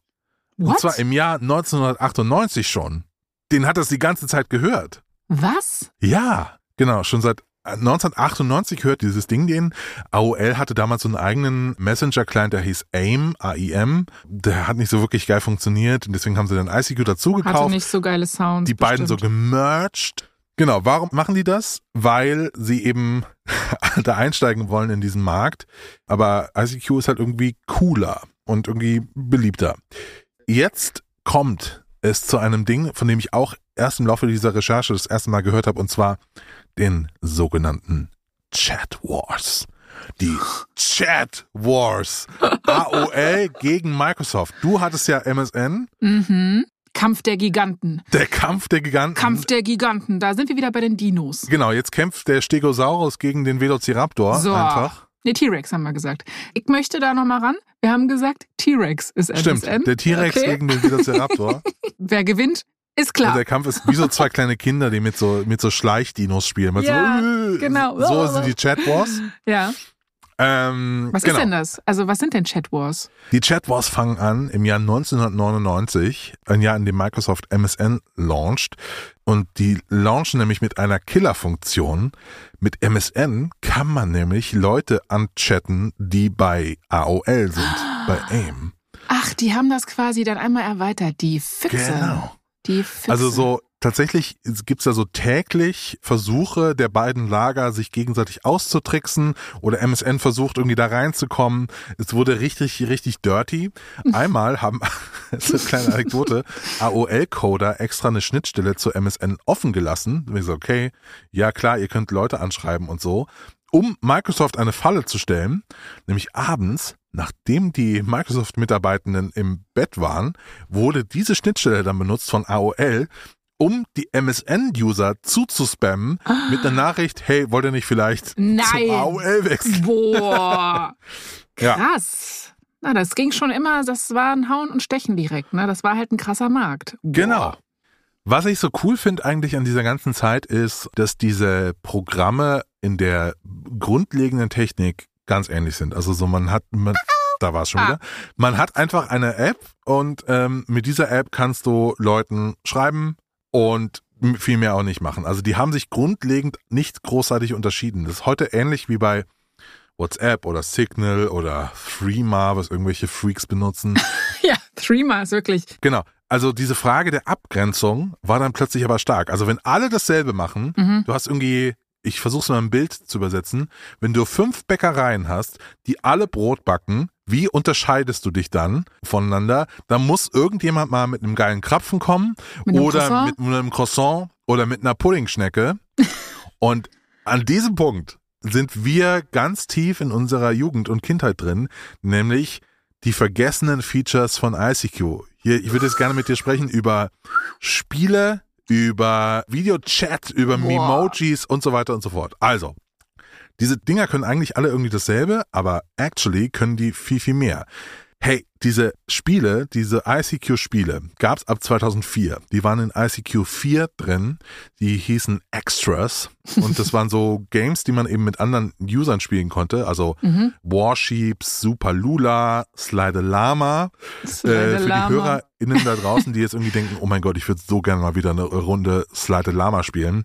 Und What? zwar im Jahr 1998 schon. Den hat das die ganze Zeit gehört. Was? Ja, genau, schon seit 1998 hört dieses Ding den. AOL hatte damals so einen eigenen Messenger-Client, der hieß AIM, A-I-M. Der hat nicht so wirklich geil funktioniert und deswegen haben sie dann ICQ Hatte dazugekauft. nicht so geile Sounds. Die beiden so bestimmt. gemerged. Genau, warum machen die das? Weil sie eben da einsteigen wollen in diesen Markt. Aber ICQ ist halt irgendwie cooler und irgendwie beliebter. Jetzt kommt es zu einem Ding, von dem ich auch erst im Laufe dieser Recherche das erste Mal gehört habe, und zwar den sogenannten Chat Wars. Die Chat Wars. AOL gegen Microsoft. Du hattest ja MSN, Mhm. Kampf der Giganten. der Kampf der Giganten. Kampf der Giganten. Da sind wir wieder bei den Dinos. Genau, jetzt kämpft der Stegosaurus gegen den Velociraptor So. einfach. Nee, T-Rex haben wir gesagt. Ich möchte da nochmal ran. Wir haben gesagt, T-Rex ist Stimmt, MSN. der T-Rex Okay. gegen den Velociraptor. Wer gewinnt, ist klar. der Kampf ist wie so zwei kleine Kinder, die mit so, mit so Schleichdinos spielen. Mit Ja, so, genau. So sind die Chat Wars. Ja. Ähm, Was genau. ist denn das? Also, was sind denn Chat Wars? Die Chat Wars fangen an im Jahr 1999, ein Jahr, in dem Microsoft MSN launcht. Und die launchen nämlich mit einer Killer-Funktion. Mit MSN kann man nämlich Leute anchatten, die bei AOL sind, bei AIM. Ach, die haben das quasi dann einmal erweitert. Die Füchse. Genau. Die Füchse. Also so tatsächlich gibt's da so täglich Versuche der beiden Lager, sich gegenseitig auszutricksen oder MSN versucht irgendwie da reinzukommen. Es wurde richtig, richtig dirty. Einmal haben, das ist eine kleine Anekdote, AOL-Coder extra eine Schnittstelle zu MSN offen gelassen. Und ich so, okay, ja klar, ihr könnt Leute anschreiben und so, um Microsoft eine Falle zu stellen, nämlich abends, nachdem die Microsoft-Mitarbeitenden im Bett waren, wurde diese Schnittstelle dann benutzt von AOL, um die MSN-User zuzuspammen mit einer Nachricht, hey, wollt ihr nicht vielleicht Nein. zum AOL wechseln? Boah. Ja. Na, das ging schon immer, das war ein Hauen und Stechen direkt, ne? Das war halt ein krasser Markt. Genau. Was ich so cool finde eigentlich an dieser ganzen Zeit ist, dass diese Programme in der grundlegenden Technik ganz ähnlich sind. Also so man hat, man, da war es schon Ah. wieder. Man hat einfach eine App und ähm, mit dieser App kannst du Leuten schreiben und viel mehr auch nicht machen. Also die haben sich grundlegend nicht großartig unterschieden. Das ist heute ähnlich wie bei WhatsApp oder Signal oder Threema, was irgendwelche Freaks benutzen. Ja, Threema ist wirklich. Genau. Also diese Frage der Abgrenzung war dann plötzlich aber stark. Also wenn alle dasselbe machen, Mhm. du hast irgendwie, ich versuche es mal im Bild zu übersetzen, wenn du fünf Bäckereien hast, die alle Brot backen, wie unterscheidest du dich dann voneinander? Da muss irgendjemand mal mit einem geilen Krapfen kommen Mit oder Croissant? mit einem Croissant oder mit einer Puddingschnecke. Und an diesem Punkt sind wir ganz tief in unserer Jugend und Kindheit drin, nämlich die vergessenen Features von ICQ. Hier, ich würde jetzt gerne mit dir sprechen über Spiele, über Videochat, über Boah. Memojis und so weiter und so fort. Also, diese Dinger können eigentlich alle irgendwie dasselbe, aber actually können die viel, viel mehr. Hey, diese Spiele, diese ICQ-Spiele gab's ab 2004. Die waren in ICQ 4 drin. Die hießen Extras. Und das waren so Games, die man eben mit anderen Usern spielen konnte. Also Mhm. Warsheeps, Super Lula, Slide Lama. Slide Äh, für Lama. die HörerInnen da draußen, die jetzt irgendwie denken, oh mein Gott, ich würde so gerne mal wieder eine Runde Slide Lama spielen.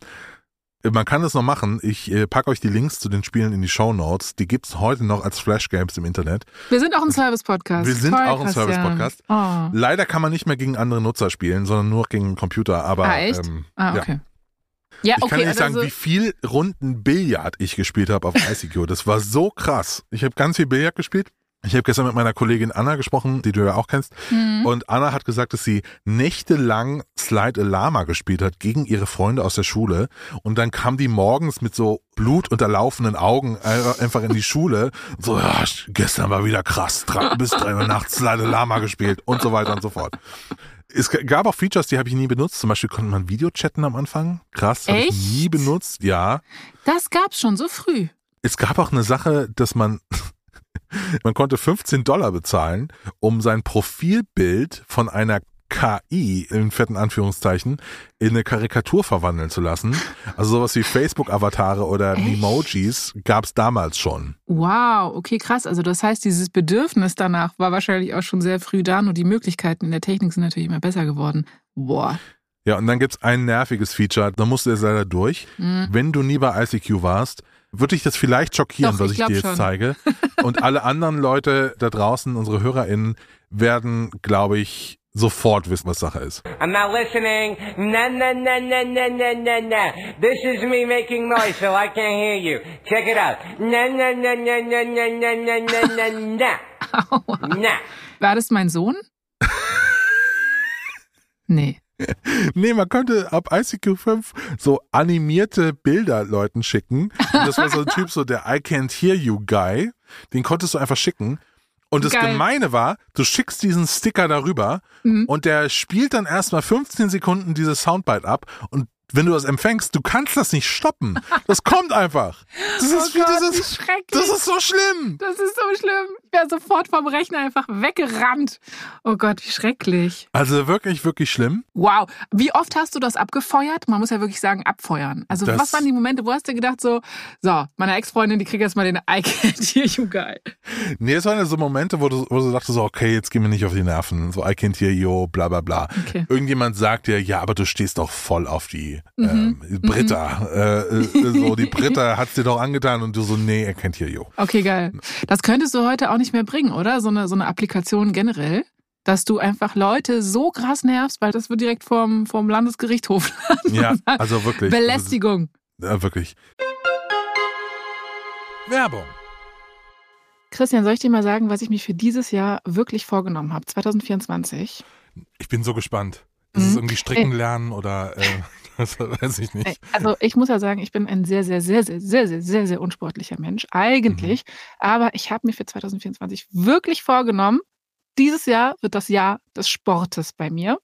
Äh, Man kann es noch machen. Ich äh, packe euch die Links zu den Spielen in die Show Notes. Die gibt's heute noch als Flash-Games im Internet. Wir sind auch ein Service-Podcast. Wir sind Toll, auch ein. Service-Podcast. Oh. Leider kann man nicht mehr gegen andere Nutzer spielen, sondern nur gegen den Computer. Aber Ah, echt? Ähm, Ah, ja. okay. Ja, ich okay. kann nicht sagen, also, wie viel Runden Billard ich gespielt habe auf ICQ. Das war so krass. Ich habe ganz viel Billard gespielt. Ich habe gestern mit meiner Kollegin Anna gesprochen, die du ja auch kennst. Mhm. Und Anna hat gesagt, dass sie nächtelang Slide a Lama gespielt hat gegen ihre Freunde aus der Schule. Und dann kam die morgens mit so blutunterlaufenden Augen einfach in die Schule. So, ja, gestern war wieder krass. Drei, bis drei Uhr nachts Slide a Lama gespielt und so weiter und so fort. Es gab auch Features, die habe ich nie benutzt. Zum Beispiel konnte man Videochatten am Anfang. Krass, habe ich Echt? nie benutzt. Ja. das gab's schon so früh. Es gab auch eine Sache, dass man, man konnte 15 Dollar bezahlen, um sein Profilbild von einer KI in fetten Anführungszeichen in eine Karikatur verwandeln zu lassen. Also sowas wie Facebook-Avatare oder Echt? Memojis gab's damals schon. Wow, okay, krass. Also das heißt, dieses Bedürfnis danach war wahrscheinlich auch schon sehr früh da, nur die Möglichkeiten in der Technik sind natürlich immer besser geworden. Boah. Ja, und dann gibt's ein nerviges Feature, da musst du jetzt leider durch. Mhm. Wenn du nie bei ICQ warst, würde dich das vielleicht schockieren, Doch, was ich ich dir jetzt schon. zeige. Und alle anderen Leute da draußen, unsere HörerInnen, werden, glaube ich, sofort wissen, was Sache ist. I'm not listening. Na na na na na na na na. This is me making noise, so I can't hear you. Check it out. Na na na na na na na na na na na. Na. War das mein Sohn? nee. Nee, man könnte ab ICQ 5 so animierte Bilder Leuten schicken. Und das war so ein Typ, so der I can't hear you Guy. Den konntest du einfach schicken. Und das Geil. Gemeine war, du schickst diesen Sticker darüber Mhm. und der spielt dann erstmal 15 Sekunden dieses Soundbite ab und wenn du das empfängst, du kannst das nicht stoppen. Das kommt einfach. Das ist, oh Gott, das wie ist, schrecklich. das ist so schlimm. Das ist so schlimm. Wäre sofort vom Rechner einfach weggerannt. Oh Gott, wie schrecklich. Also wirklich, wirklich schlimm. Wow. Wie oft hast du das abgefeuert? Man muss ja wirklich sagen, abfeuern. Also Das- was waren die Momente, wo hast du gedacht so, so, meine Ex-Freundin, die kriegt jetzt mal den I can't hear you guy. Nee, es waren ja so Momente, wo du, wo du dachtest so, okay, jetzt geh mir nicht auf die Nerven. So, I can't hear you, bla bla bla. Okay. Irgendjemand sagt dir, ja, aber du stehst doch voll auf die Mhm. ähm, Britta. Äh, äh, so, die Britta hat's dir doch angetan und du so, nee, I can't hear you. Okay, geil. Das könntest du heute auch nicht mehr bringen, oder? So eine, so eine Applikation generell. Dass du einfach Leute so krass nervst, weil das wird direkt vom, vom Landesgerichtshof. Ja, also wirklich. Belästigung. Also, äh, wirklich. Werbung. Christian, soll ich dir mal sagen, was ich mir für dieses Jahr wirklich vorgenommen habe, 2024? Ich bin so gespannt. Ist Mhm. es irgendwie stricken lernen oder äh, das weiß ich nicht. Also ich muss ja sagen, ich bin ein sehr, sehr, sehr, sehr, sehr, sehr, sehr, sehr unsportlicher Mensch, eigentlich. Aber ich habe mir für 2024 wirklich vorgenommen, dieses Jahr wird das Jahr des Sportes bei mir.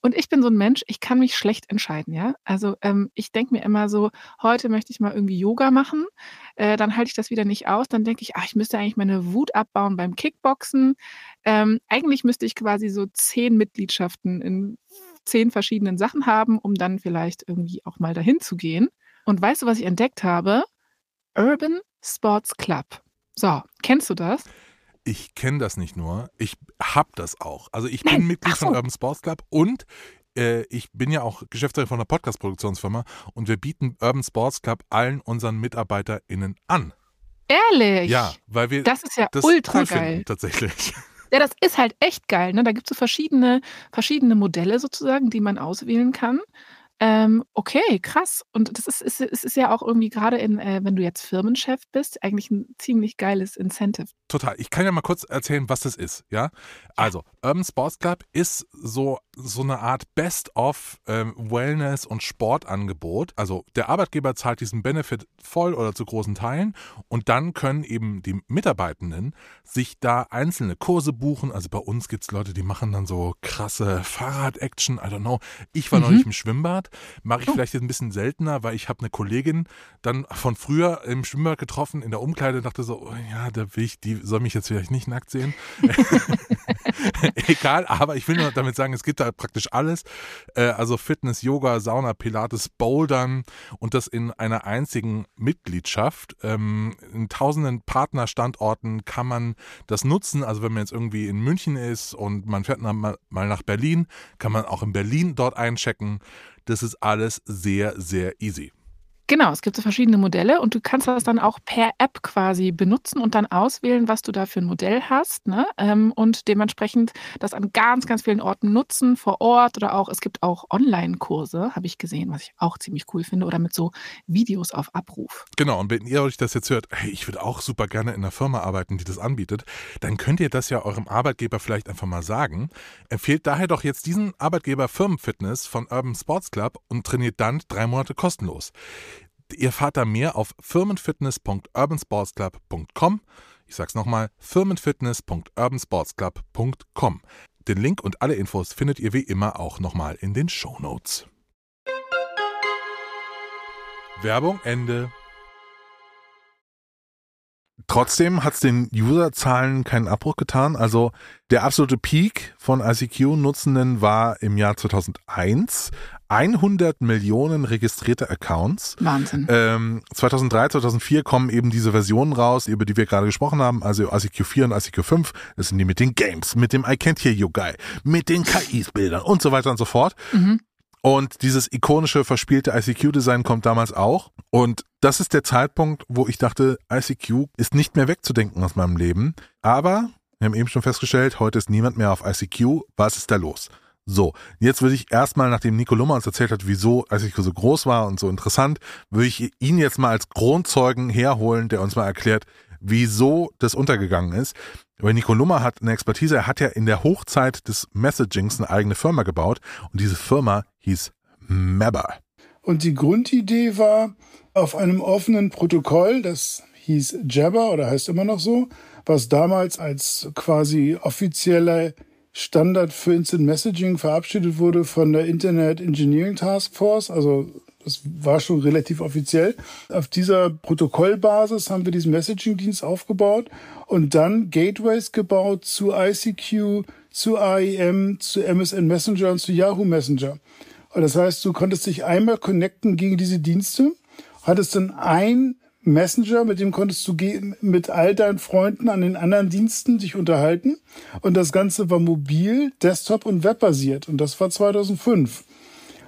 Und ich bin so ein Mensch, ich kann mich schlecht entscheiden, ja. Also ähm, ich denke mir immer so, heute möchte ich mal irgendwie Yoga machen, äh, dann halte ich das wieder nicht aus, dann denke ich, ach, ich müsste eigentlich meine Wut abbauen beim Kickboxen. Ähm, eigentlich müsste ich quasi so zehn Mitgliedschaften in zehn verschiedenen Sachen haben, um dann vielleicht irgendwie auch mal dahin zu gehen. Und weißt du, was ich entdeckt habe? Urban Sports Club. So, kennst du das? Ich kenne das nicht nur, ich hab das auch. Also ich Nein, bin Mitglied so. von Urban Sports Club und äh, ich bin ja auch Geschäftsführer von einer Podcast-Produktionsfirma und wir bieten Urban Sports Club allen unseren MitarbeiterInnen an. Ehrlich? Ja, weil wir Das ist ja das ultra geil. finden, tatsächlich. Ja, das ist halt echt geil. Ne? Da gibt es so verschiedene, verschiedene Modelle sozusagen, die man auswählen kann. Ähm, okay, krass. Und das ist, ist, es ist ja auch irgendwie gerade in, äh, wenn du jetzt Firmenchef bist, eigentlich ein ziemlich geiles Incentive. Total. Ich kann ja mal kurz erzählen, was das ist, ja? Also, Urban Sports Club ist so, so eine Art Best-of ähm, Wellness- und Sportangebot. Also, der Arbeitgeber zahlt diesen Benefit voll oder zu großen Teilen und dann können eben die Mitarbeitenden sich da einzelne Kurse buchen. Also, bei uns gibt es Leute, die machen dann so krasse Fahrrad-Action, I don't know. Ich war Mhm. neulich im Schwimmbad, mache ich Oh. vielleicht jetzt ein bisschen seltener, weil ich habe eine Kollegin dann von früher im Schwimmbad getroffen, in der Umkleide, dachte so, oh, ja, da will ich, die soll mich jetzt vielleicht nicht nackt sehen. Egal, aber ich will nur damit sagen, es gibt da praktisch alles. Äh, also Fitness, Yoga, Sauna, Pilates, Bouldern und das in einer einzigen Mitgliedschaft. Ähm, in tausenden Partnerstandorten kann man das nutzen. Also wenn man jetzt irgendwie in München ist und man fährt mal nach Berlin, kann man auch in Berlin dort einchecken. Das ist alles sehr, sehr easy. Genau, es gibt so verschiedene Modelle und du kannst das dann auch per App quasi benutzen und dann auswählen, was du da für ein Modell hast. Ne? Ähm, und dementsprechend das an ganz, ganz vielen Orten nutzen, vor Ort oder auch, es gibt auch Online-Kurse, habe ich gesehen, was ich auch ziemlich cool finde, oder mit so Videos auf Abruf. Genau, und wenn ihr euch das jetzt hört, hey, ich würde auch super gerne in einer Firma arbeiten, die das anbietet, dann könnt ihr das ja eurem Arbeitgeber vielleicht einfach mal sagen. Empfehlt daher doch jetzt diesen Arbeitgeber Firmenfitness von Urban Sports Club und trainiert dann drei Monate kostenlos. Ihr fahrt da mehr auf firmenfitness.urbansportsclub.com. Ich sag's nochmal, firmenfitness.urbansportsclub.com. Den Link und alle Infos findet ihr wie immer auch nochmal in den Shownotes. Werbung Ende. Trotzdem hat es den Userzahlen keinen Abbruch getan. Also der absolute Peak von ICQ-Nutzenden war im Jahr 2001. 100 Millionen registrierte Accounts. Wahnsinn. Ähm, 2003, 2004 kommen eben diese Versionen raus, über die wir gerade gesprochen haben, also ICQ 4 und ICQ 5. Das sind die mit den Games, mit dem I Can't Hear You Guy, mit den KIs-Bildern und so weiter und so fort. Mhm. Und dieses ikonische, verspielte ICQ-Design kommt damals auch. Und das ist der Zeitpunkt, wo ich dachte, ICQ ist nicht mehr wegzudenken aus meinem Leben. Aber wir haben eben schon festgestellt, heute ist niemand mehr auf ICQ. Was ist da los? So, jetzt würde ich erstmal, nachdem Nico Lummer uns erzählt hat, wieso ICQ so groß war und so interessant, würde ich ihn jetzt mal als Grundzeugen herholen, der uns mal erklärt, wieso das untergegangen ist. Weil Nico Lummer hat eine Expertise, er hat ja in der Hochzeit des Messagings eine eigene Firma gebaut und diese Firma hieß Mabber. Und die Grundidee war, auf einem offenen Protokoll, das hieß Jabber oder heißt immer noch so, was damals als quasi offizieller Standard für Instant Messaging verabschiedet wurde von der Internet Engineering Task Force, also das war schon relativ offiziell. Auf dieser Protokollbasis haben wir diesen Messaging-Dienst aufgebaut und dann Gateways gebaut zu ICQ, zu AIM, zu MSN Messenger und zu Yahoo Messenger. Und das heißt, du konntest dich einmal connecten gegen diese Dienste, hattest dann ein Messenger, mit dem konntest du mit all deinen Freunden an den anderen Diensten dich unterhalten. Und das Ganze war mobil, Desktop und webbasiert. Und das war 2005.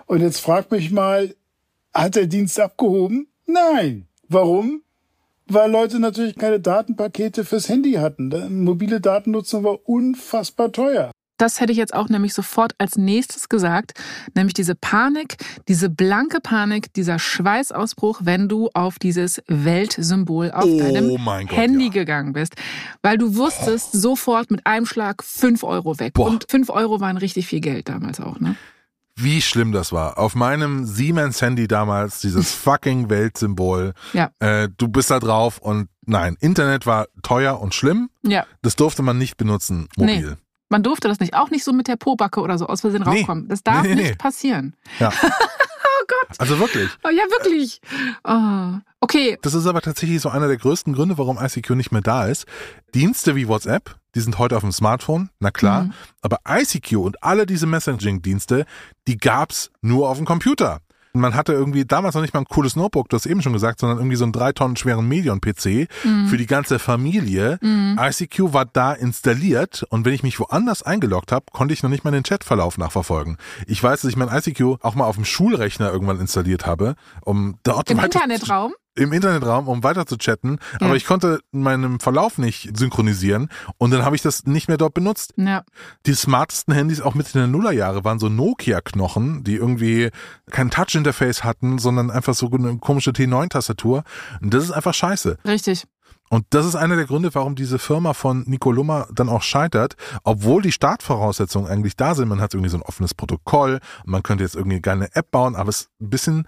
Und jetzt frag mich mal, hat der Dienst abgehoben? Nein. Warum? Weil Leute natürlich keine Datenpakete fürs Handy hatten. Mobile Datennutzung war unfassbar teuer. Das hätte ich jetzt auch nämlich sofort als nächstes gesagt, nämlich diese Panik, diese blanke Panik, dieser Schweißausbruch, wenn du auf dieses Weltsymbol auf Oh deinem Gott, Handy ja. gegangen bist, weil du wusstest sofort mit einem Schlag fünf Euro weg. Boah. Und fünf Euro waren richtig viel Geld damals auch, ne? Wie schlimm das war. Auf meinem Siemens Handy damals, dieses fucking Weltsymbol. Ja. Äh, du bist da drauf und nein, Internet war teuer und schlimm. Ja. Das durfte man nicht benutzen, mobil. Man durfte das nicht. Auch nicht so mit der Pobacke oder so aus Versehen Nee. raufkommen. Das darf Nee, nee, nicht passieren. Ja. Oh Gott. Also wirklich. Oh, ja, wirklich. Oh. Okay. Das ist aber tatsächlich so einer der größten Gründe, warum ICQ nicht mehr da ist. Dienste wie WhatsApp, die sind heute auf dem Smartphone, na klar. Mhm. Aber ICQ und alle diese Messaging-Dienste, die gab's nur auf dem Computer. Man hatte irgendwie damals noch nicht mal ein cooles Notebook, du hast eben schon gesagt, sondern irgendwie so einen drei Tonnen schweren Medion-PC Mhm. für die ganze Familie. ICQ war da installiert und wenn ich mich woanders eingeloggt habe, konnte ich noch nicht mal den Chatverlauf nachverfolgen. Ich weiß, dass ich mein ICQ auch mal auf dem Schulrechner irgendwann installiert habe, um dort Im weiter Internetraum? Im Internetraum, um weiter zu chatten, Ja. aber ich konnte meinen Verlauf nicht synchronisieren und dann habe ich das nicht mehr dort benutzt. Ja. Die smartesten Handys auch Mitte der Nullerjahre waren so Nokia-Knochen, die irgendwie kein Touch-Interface hatten, sondern einfach so eine komische T9-Tastatur. Und das ist einfach scheiße. Richtig. Und das ist einer der Gründe, warum diese Firma von Nico Lummer dann auch scheitert, obwohl die Startvoraussetzungen eigentlich da sind. Man hat irgendwie so ein offenes Protokoll, man könnte jetzt irgendwie gerne eine App bauen, aber es ist ein bisschen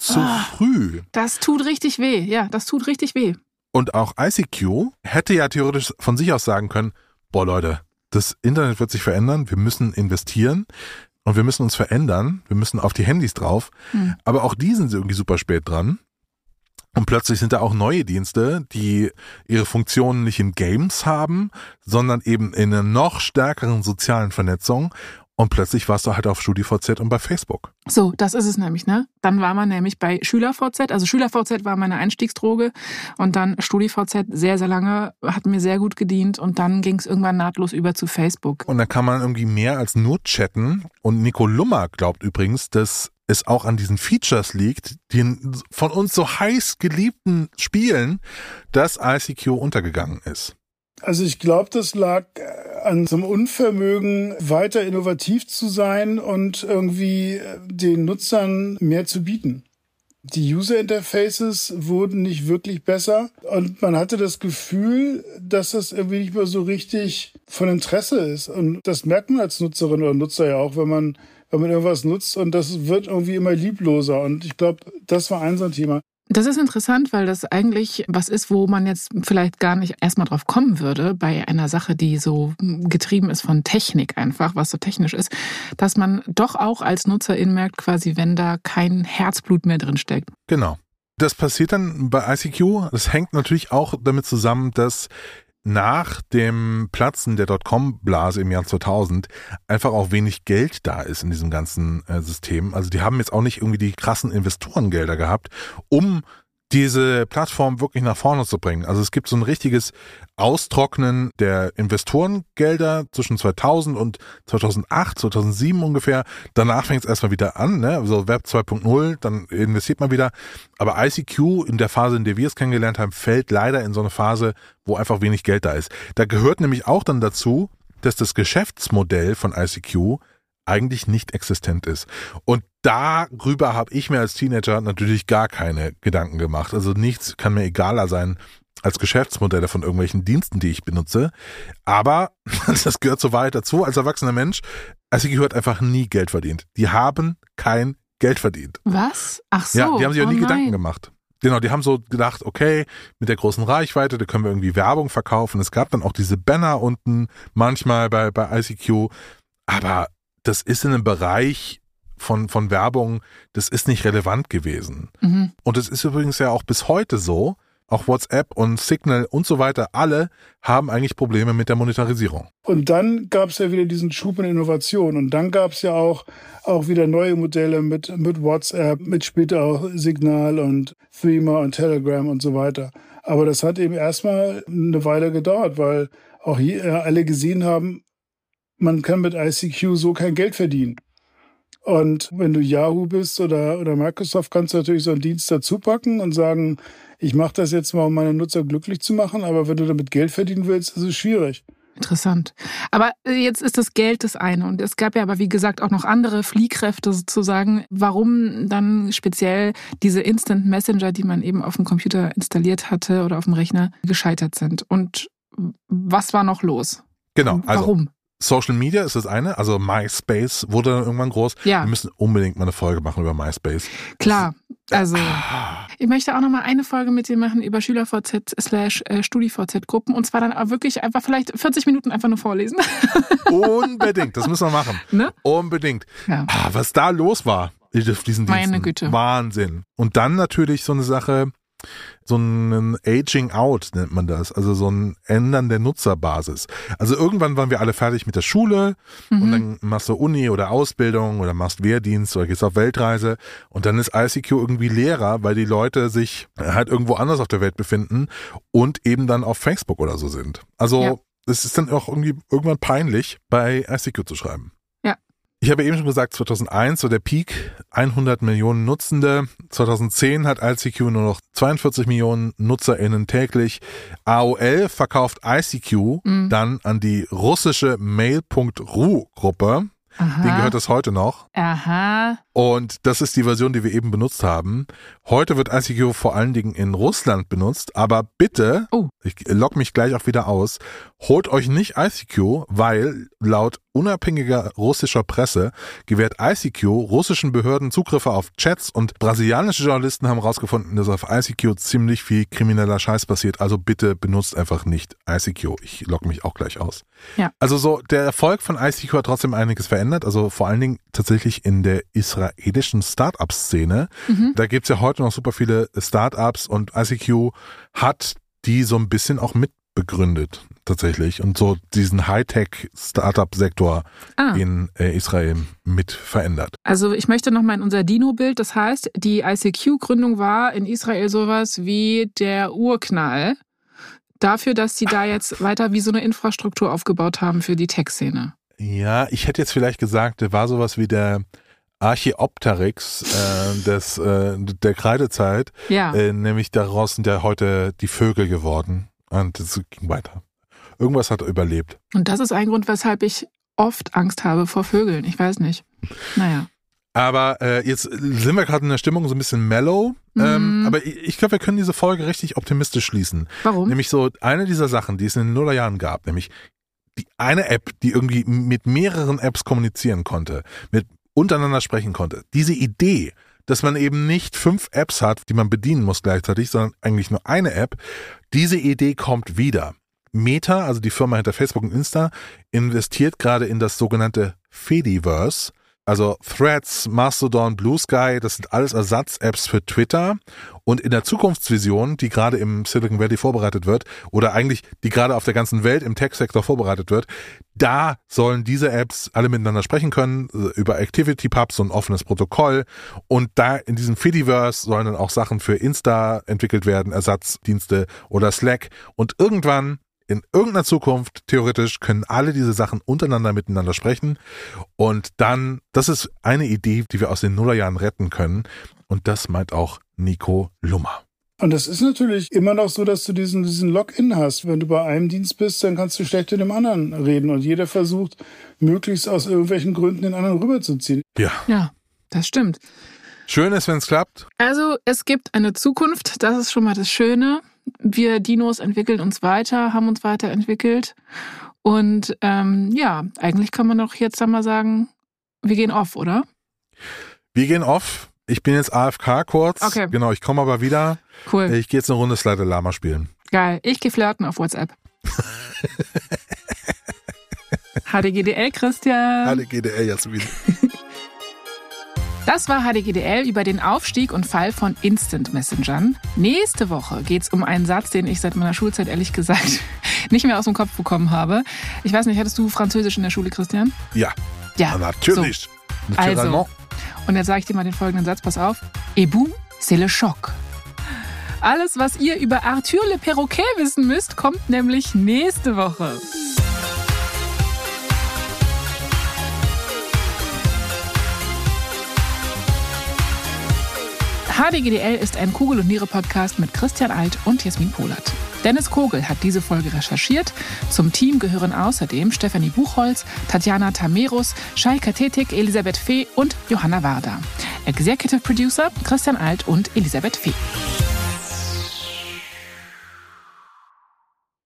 zu Ah. früh. Das tut richtig weh. Ja, das tut richtig weh. Und auch ICQ hätte ja theoretisch von sich aus sagen können, boah Leute, das Internet wird sich verändern, wir müssen investieren und wir müssen uns verändern, wir müssen auf die Handys drauf. Hm. Aber auch die sind irgendwie super spät dran. Und plötzlich sind da auch neue Dienste, die ihre Funktionen nicht in Games haben, sondern eben in einer noch stärkeren sozialen Vernetzung. Und plötzlich warst du halt auf StudiVZ und bei Facebook. So, das ist es nämlich, ne? Dann war man nämlich bei SchülerVZ. Also SchülerVZ war meine Einstiegsdroge und dann StudiVZ sehr, sehr lange, hat mir sehr gut gedient und dann ging es irgendwann nahtlos über zu Facebook. Und da kann man irgendwie mehr als nur chatten. Und Nico Lummer glaubt übrigens, dass es auch an diesen Features liegt, den von uns so heiß geliebten Spielen, dass ICQ untergegangen ist. Also ich glaube, das lag äh, an so einem Unvermögen, weiter innovativ zu sein und irgendwie äh, den Nutzern mehr zu bieten. Die User Interfaces wurden nicht wirklich besser und man hatte das Gefühl, dass das irgendwie nicht mehr so richtig von Interesse ist. Und das merkt man als Nutzerin oder Nutzer ja auch, wenn man, wenn man irgendwas nutzt und das wird irgendwie immer liebloser. Und ich glaube, das war ein so ein Thema. Das ist interessant, weil das eigentlich was ist, wo man jetzt vielleicht gar nicht erstmal drauf kommen würde, bei einer Sache, die so getrieben ist von Technik einfach, was so technisch ist, dass man doch auch als Nutzerin merkt, quasi, wenn da kein Herzblut mehr drin steckt. Genau. Das passiert dann bei ICQ. Das hängt natürlich auch damit zusammen, dass nach dem Platzen der Dotcom-Blase im Jahr 2000 einfach auch wenig Geld da ist in diesem ganzen äh, System. Also die haben jetzt auch nicht irgendwie die krassen Investorengelder gehabt, um diese Plattform wirklich nach vorne zu bringen. Also es gibt so ein richtiges Austrocknen der Investorengelder zwischen 2000 und 2008, 2007 ungefähr. Danach fängt es erstmal wieder an, ne? also Web 2.0, dann investiert man wieder. Aber ICQ in der Phase, in der wir es kennengelernt haben, fällt leider in so eine Phase, wo einfach wenig Geld da ist. Da gehört nämlich auch dann dazu, dass das Geschäftsmodell von ICQ eigentlich nicht existent ist. Und darüber habe ich mir als Teenager natürlich gar keine Gedanken gemacht. Also nichts kann mir egaler sein als Geschäftsmodelle von irgendwelchen Diensten, die ich benutze. Aber das gehört so weit dazu. Als erwachsener Mensch, ICQ hat einfach nie Geld verdient. Die haben kein Geld verdient. Was? Ach so. Ja, die haben sich auch oh nie nein. Gedanken gemacht. Genau, die haben so gedacht, okay, mit der großen Reichweite, da können wir irgendwie Werbung verkaufen. Es gab dann auch diese Banner unten manchmal bei, bei ICQ. Aber das ist in einem Bereich von, von Werbung, das ist nicht relevant gewesen. Mhm. Und es ist übrigens ja auch bis heute so, auch WhatsApp und Signal und so weiter, alle haben eigentlich Probleme mit der Monetarisierung. Und dann gab es ja wieder diesen Schub in Innovation. Und dann gab es ja auch, auch wieder neue Modelle mit, mit WhatsApp, mit später auch Signal und Threema und Telegram und so weiter. Aber das hat eben erstmal eine Weile gedauert, weil auch hier äh, alle gesehen haben, man kann mit ICQ so kein Geld verdienen. Und wenn du Yahoo bist oder, oder Microsoft, kannst du natürlich so einen Dienst dazu packen und sagen, ich mache das jetzt mal, um meine Nutzer glücklich zu machen. Aber wenn du damit Geld verdienen willst, ist es schwierig. Interessant. Aber äh, jetzt ist das Geld das eine. Und es gab ja aber, wie gesagt, auch noch andere Fliehkräfte sozusagen, warum dann speziell diese Instant Messenger, die man eben auf dem Computer installiert hatte oder auf dem Rechner, gescheitert sind. Und was war noch los? Genau, also Warum? Social Media ist das eine, also MySpace wurde dann irgendwann groß. Ja. Wir müssen unbedingt mal eine Folge machen über MySpace. Klar. Also, Ah. ich möchte auch noch mal eine Folge mit dir machen über SchülerVZ slash äh, StudiVZ-Gruppen und zwar dann auch wirklich einfach vielleicht 40 Minuten einfach nur vorlesen. Unbedingt, das müssen wir machen. ne? Unbedingt. Ja. Ah, was da los war auf diesen Meine Diensten. Güte. Wahnsinn. Und dann natürlich so eine Sache, so ein Aging out nennt man das, also so ein Ändern der Nutzerbasis. Also irgendwann waren wir alle fertig mit der Schule Mhm. und dann machst du Uni oder Ausbildung oder machst Wehrdienst oder gehst auf Weltreise und dann ist ICQ irgendwie leerer, weil die Leute sich halt irgendwo anders auf der Welt befinden und eben dann auf Facebook oder so sind. Also Ja. es ist dann auch irgendwie irgendwann peinlich, bei ICQ zu schreiben. Ich habe eben schon gesagt, 2001, so der Peak, 100 Millionen Nutzende. 2010 hat ICQ nur noch 42 Millionen NutzerInnen täglich. AOL verkauft ICQ Mhm. dann an die russische Mail.ru Gruppe. Aha. Den gehört es heute noch. Aha. Und das ist die Version, die wir eben benutzt haben. Heute wird ICQ vor allen Dingen in Russland benutzt, aber bitte, Oh. ich log mich gleich auch wieder aus, holt euch nicht ICQ, weil laut unabhängiger russischer Presse gewährt ICQ russischen Behörden Zugriffe auf Chats und brasilianische Journalisten haben herausgefunden, dass auf ICQ ziemlich viel krimineller Scheiß passiert. Also bitte benutzt einfach nicht ICQ. Ich log mich auch gleich aus. Ja. Also so, der Erfolg von ICQ hat trotzdem einiges verändert. Also vor allen Dingen tatsächlich in der israelischen Startup-Szene. Mhm. Da gibt's ja heute noch super viele Startups und ICQ hat die so ein bisschen auch mitbegründet tatsächlich und so diesen Hightech-Startup-Sektor Ah. in äh, Israel mit verändert. Also ich möchte noch mal in unser Dino-Bild. Das heißt, die ICQ-Gründung war in Israel sowas wie der Urknall dafür, dass sie da jetzt weiter wie so eine Infrastruktur aufgebaut haben für die Tech-Szene. Ja, ich hätte jetzt vielleicht gesagt, der war sowas wie der Archeopteryx äh, des, äh, der Kreidezeit, Ja. äh, nämlich daraus sind ja heute die Vögel geworden und es ging weiter. Irgendwas hat überlebt. Und das ist ein Grund, weshalb ich oft Angst habe vor Vögeln. Ich weiß nicht. Naja. Aber äh, jetzt sind wir gerade in der Stimmung so ein bisschen mellow. Ähm, Mhm. aber ich, ich glaube, wir können diese Folge richtig optimistisch schließen. Warum? Nämlich so eine dieser Sachen, die es in den Nullerjahren gab, nämlich die eine App, die irgendwie mit mehreren Apps kommunizieren konnte, mit untereinander sprechen konnte. Diese Idee, dass man eben nicht fünf Apps hat, die man bedienen muss gleichzeitig, sondern eigentlich nur eine App, diese Idee kommt wieder. Meta, also die Firma hinter Facebook und Insta, investiert gerade in das sogenannte Fediverse. Also Threads, Mastodon, Blue Sky, das sind alles Ersatz-Apps für Twitter. Und in der Zukunftsvision, die gerade im Silicon Valley vorbereitet wird, oder eigentlich die gerade auf der ganzen Welt im Tech-Sektor vorbereitet wird, da sollen diese Apps alle miteinander sprechen können, äh, über Activity-Pubs und offenes Protokoll. Und da in diesem Fediverse sollen dann auch Sachen für Insta entwickelt werden, Ersatzdienste oder Slack. Und irgendwann in irgendeiner Zukunft, theoretisch, können alle diese Sachen untereinander miteinander sprechen. Und dann, das ist eine Idee, die wir aus den Nullerjahren retten können. Und das meint auch Nico Lummer. Und das ist natürlich immer noch so, dass du diesen, diesen Login hast. Wenn du bei einem Dienst bist, dann kannst du schlecht mit dem anderen reden. Und jeder versucht, möglichst aus irgendwelchen Gründen den anderen rüberzuziehen. Ja. Ja, das stimmt. Schön ist, wenn es klappt. Also es gibt eine Zukunft, das ist schon mal das Schöne. Wir Dinos entwickeln uns weiter, haben uns weiterentwickelt. Und ähm, ja, eigentlich kann man doch jetzt dann mal sagen, wir gehen off, oder? Wir gehen off. Ich bin jetzt AFK kurz. Okay. Genau, ich komme aber wieder. Cool. Ich gehe jetzt eine Runde Slider Lama spielen. Geil. Ich gehe flirten auf WhatsApp. HDGDL, Christian. Alle GDL Jasmin. Das war HDGDL über den Aufstieg und Fall von Instant Messengern. Nächste Woche geht's um einen Satz, den ich seit meiner Schulzeit ehrlich gesagt nicht mehr aus dem Kopf bekommen habe. Ich weiß nicht, hattest du Französisch in der Schule, Christian? Ja, Ja. natürlich. Also, Naturellement. und jetzt sage ich dir mal den folgenden Satz, pass auf. Et boum, c'est le choc. Alles, was ihr über Arthur Le Perroquet wissen müsst, kommt nämlich nächste Woche. HDGDL ist ein Kugel- und Niere-Podcast mit Christian Alt und Jasmin Polat. Dennis Kogel hat diese Folge recherchiert. Zum Team gehören außerdem Stefanie Buchholz, Tatjana Tamerus, Shai Katetik, Elisabeth Fee und Johanna Warder. Executive Producer Christian Alt und Elisabeth Fee.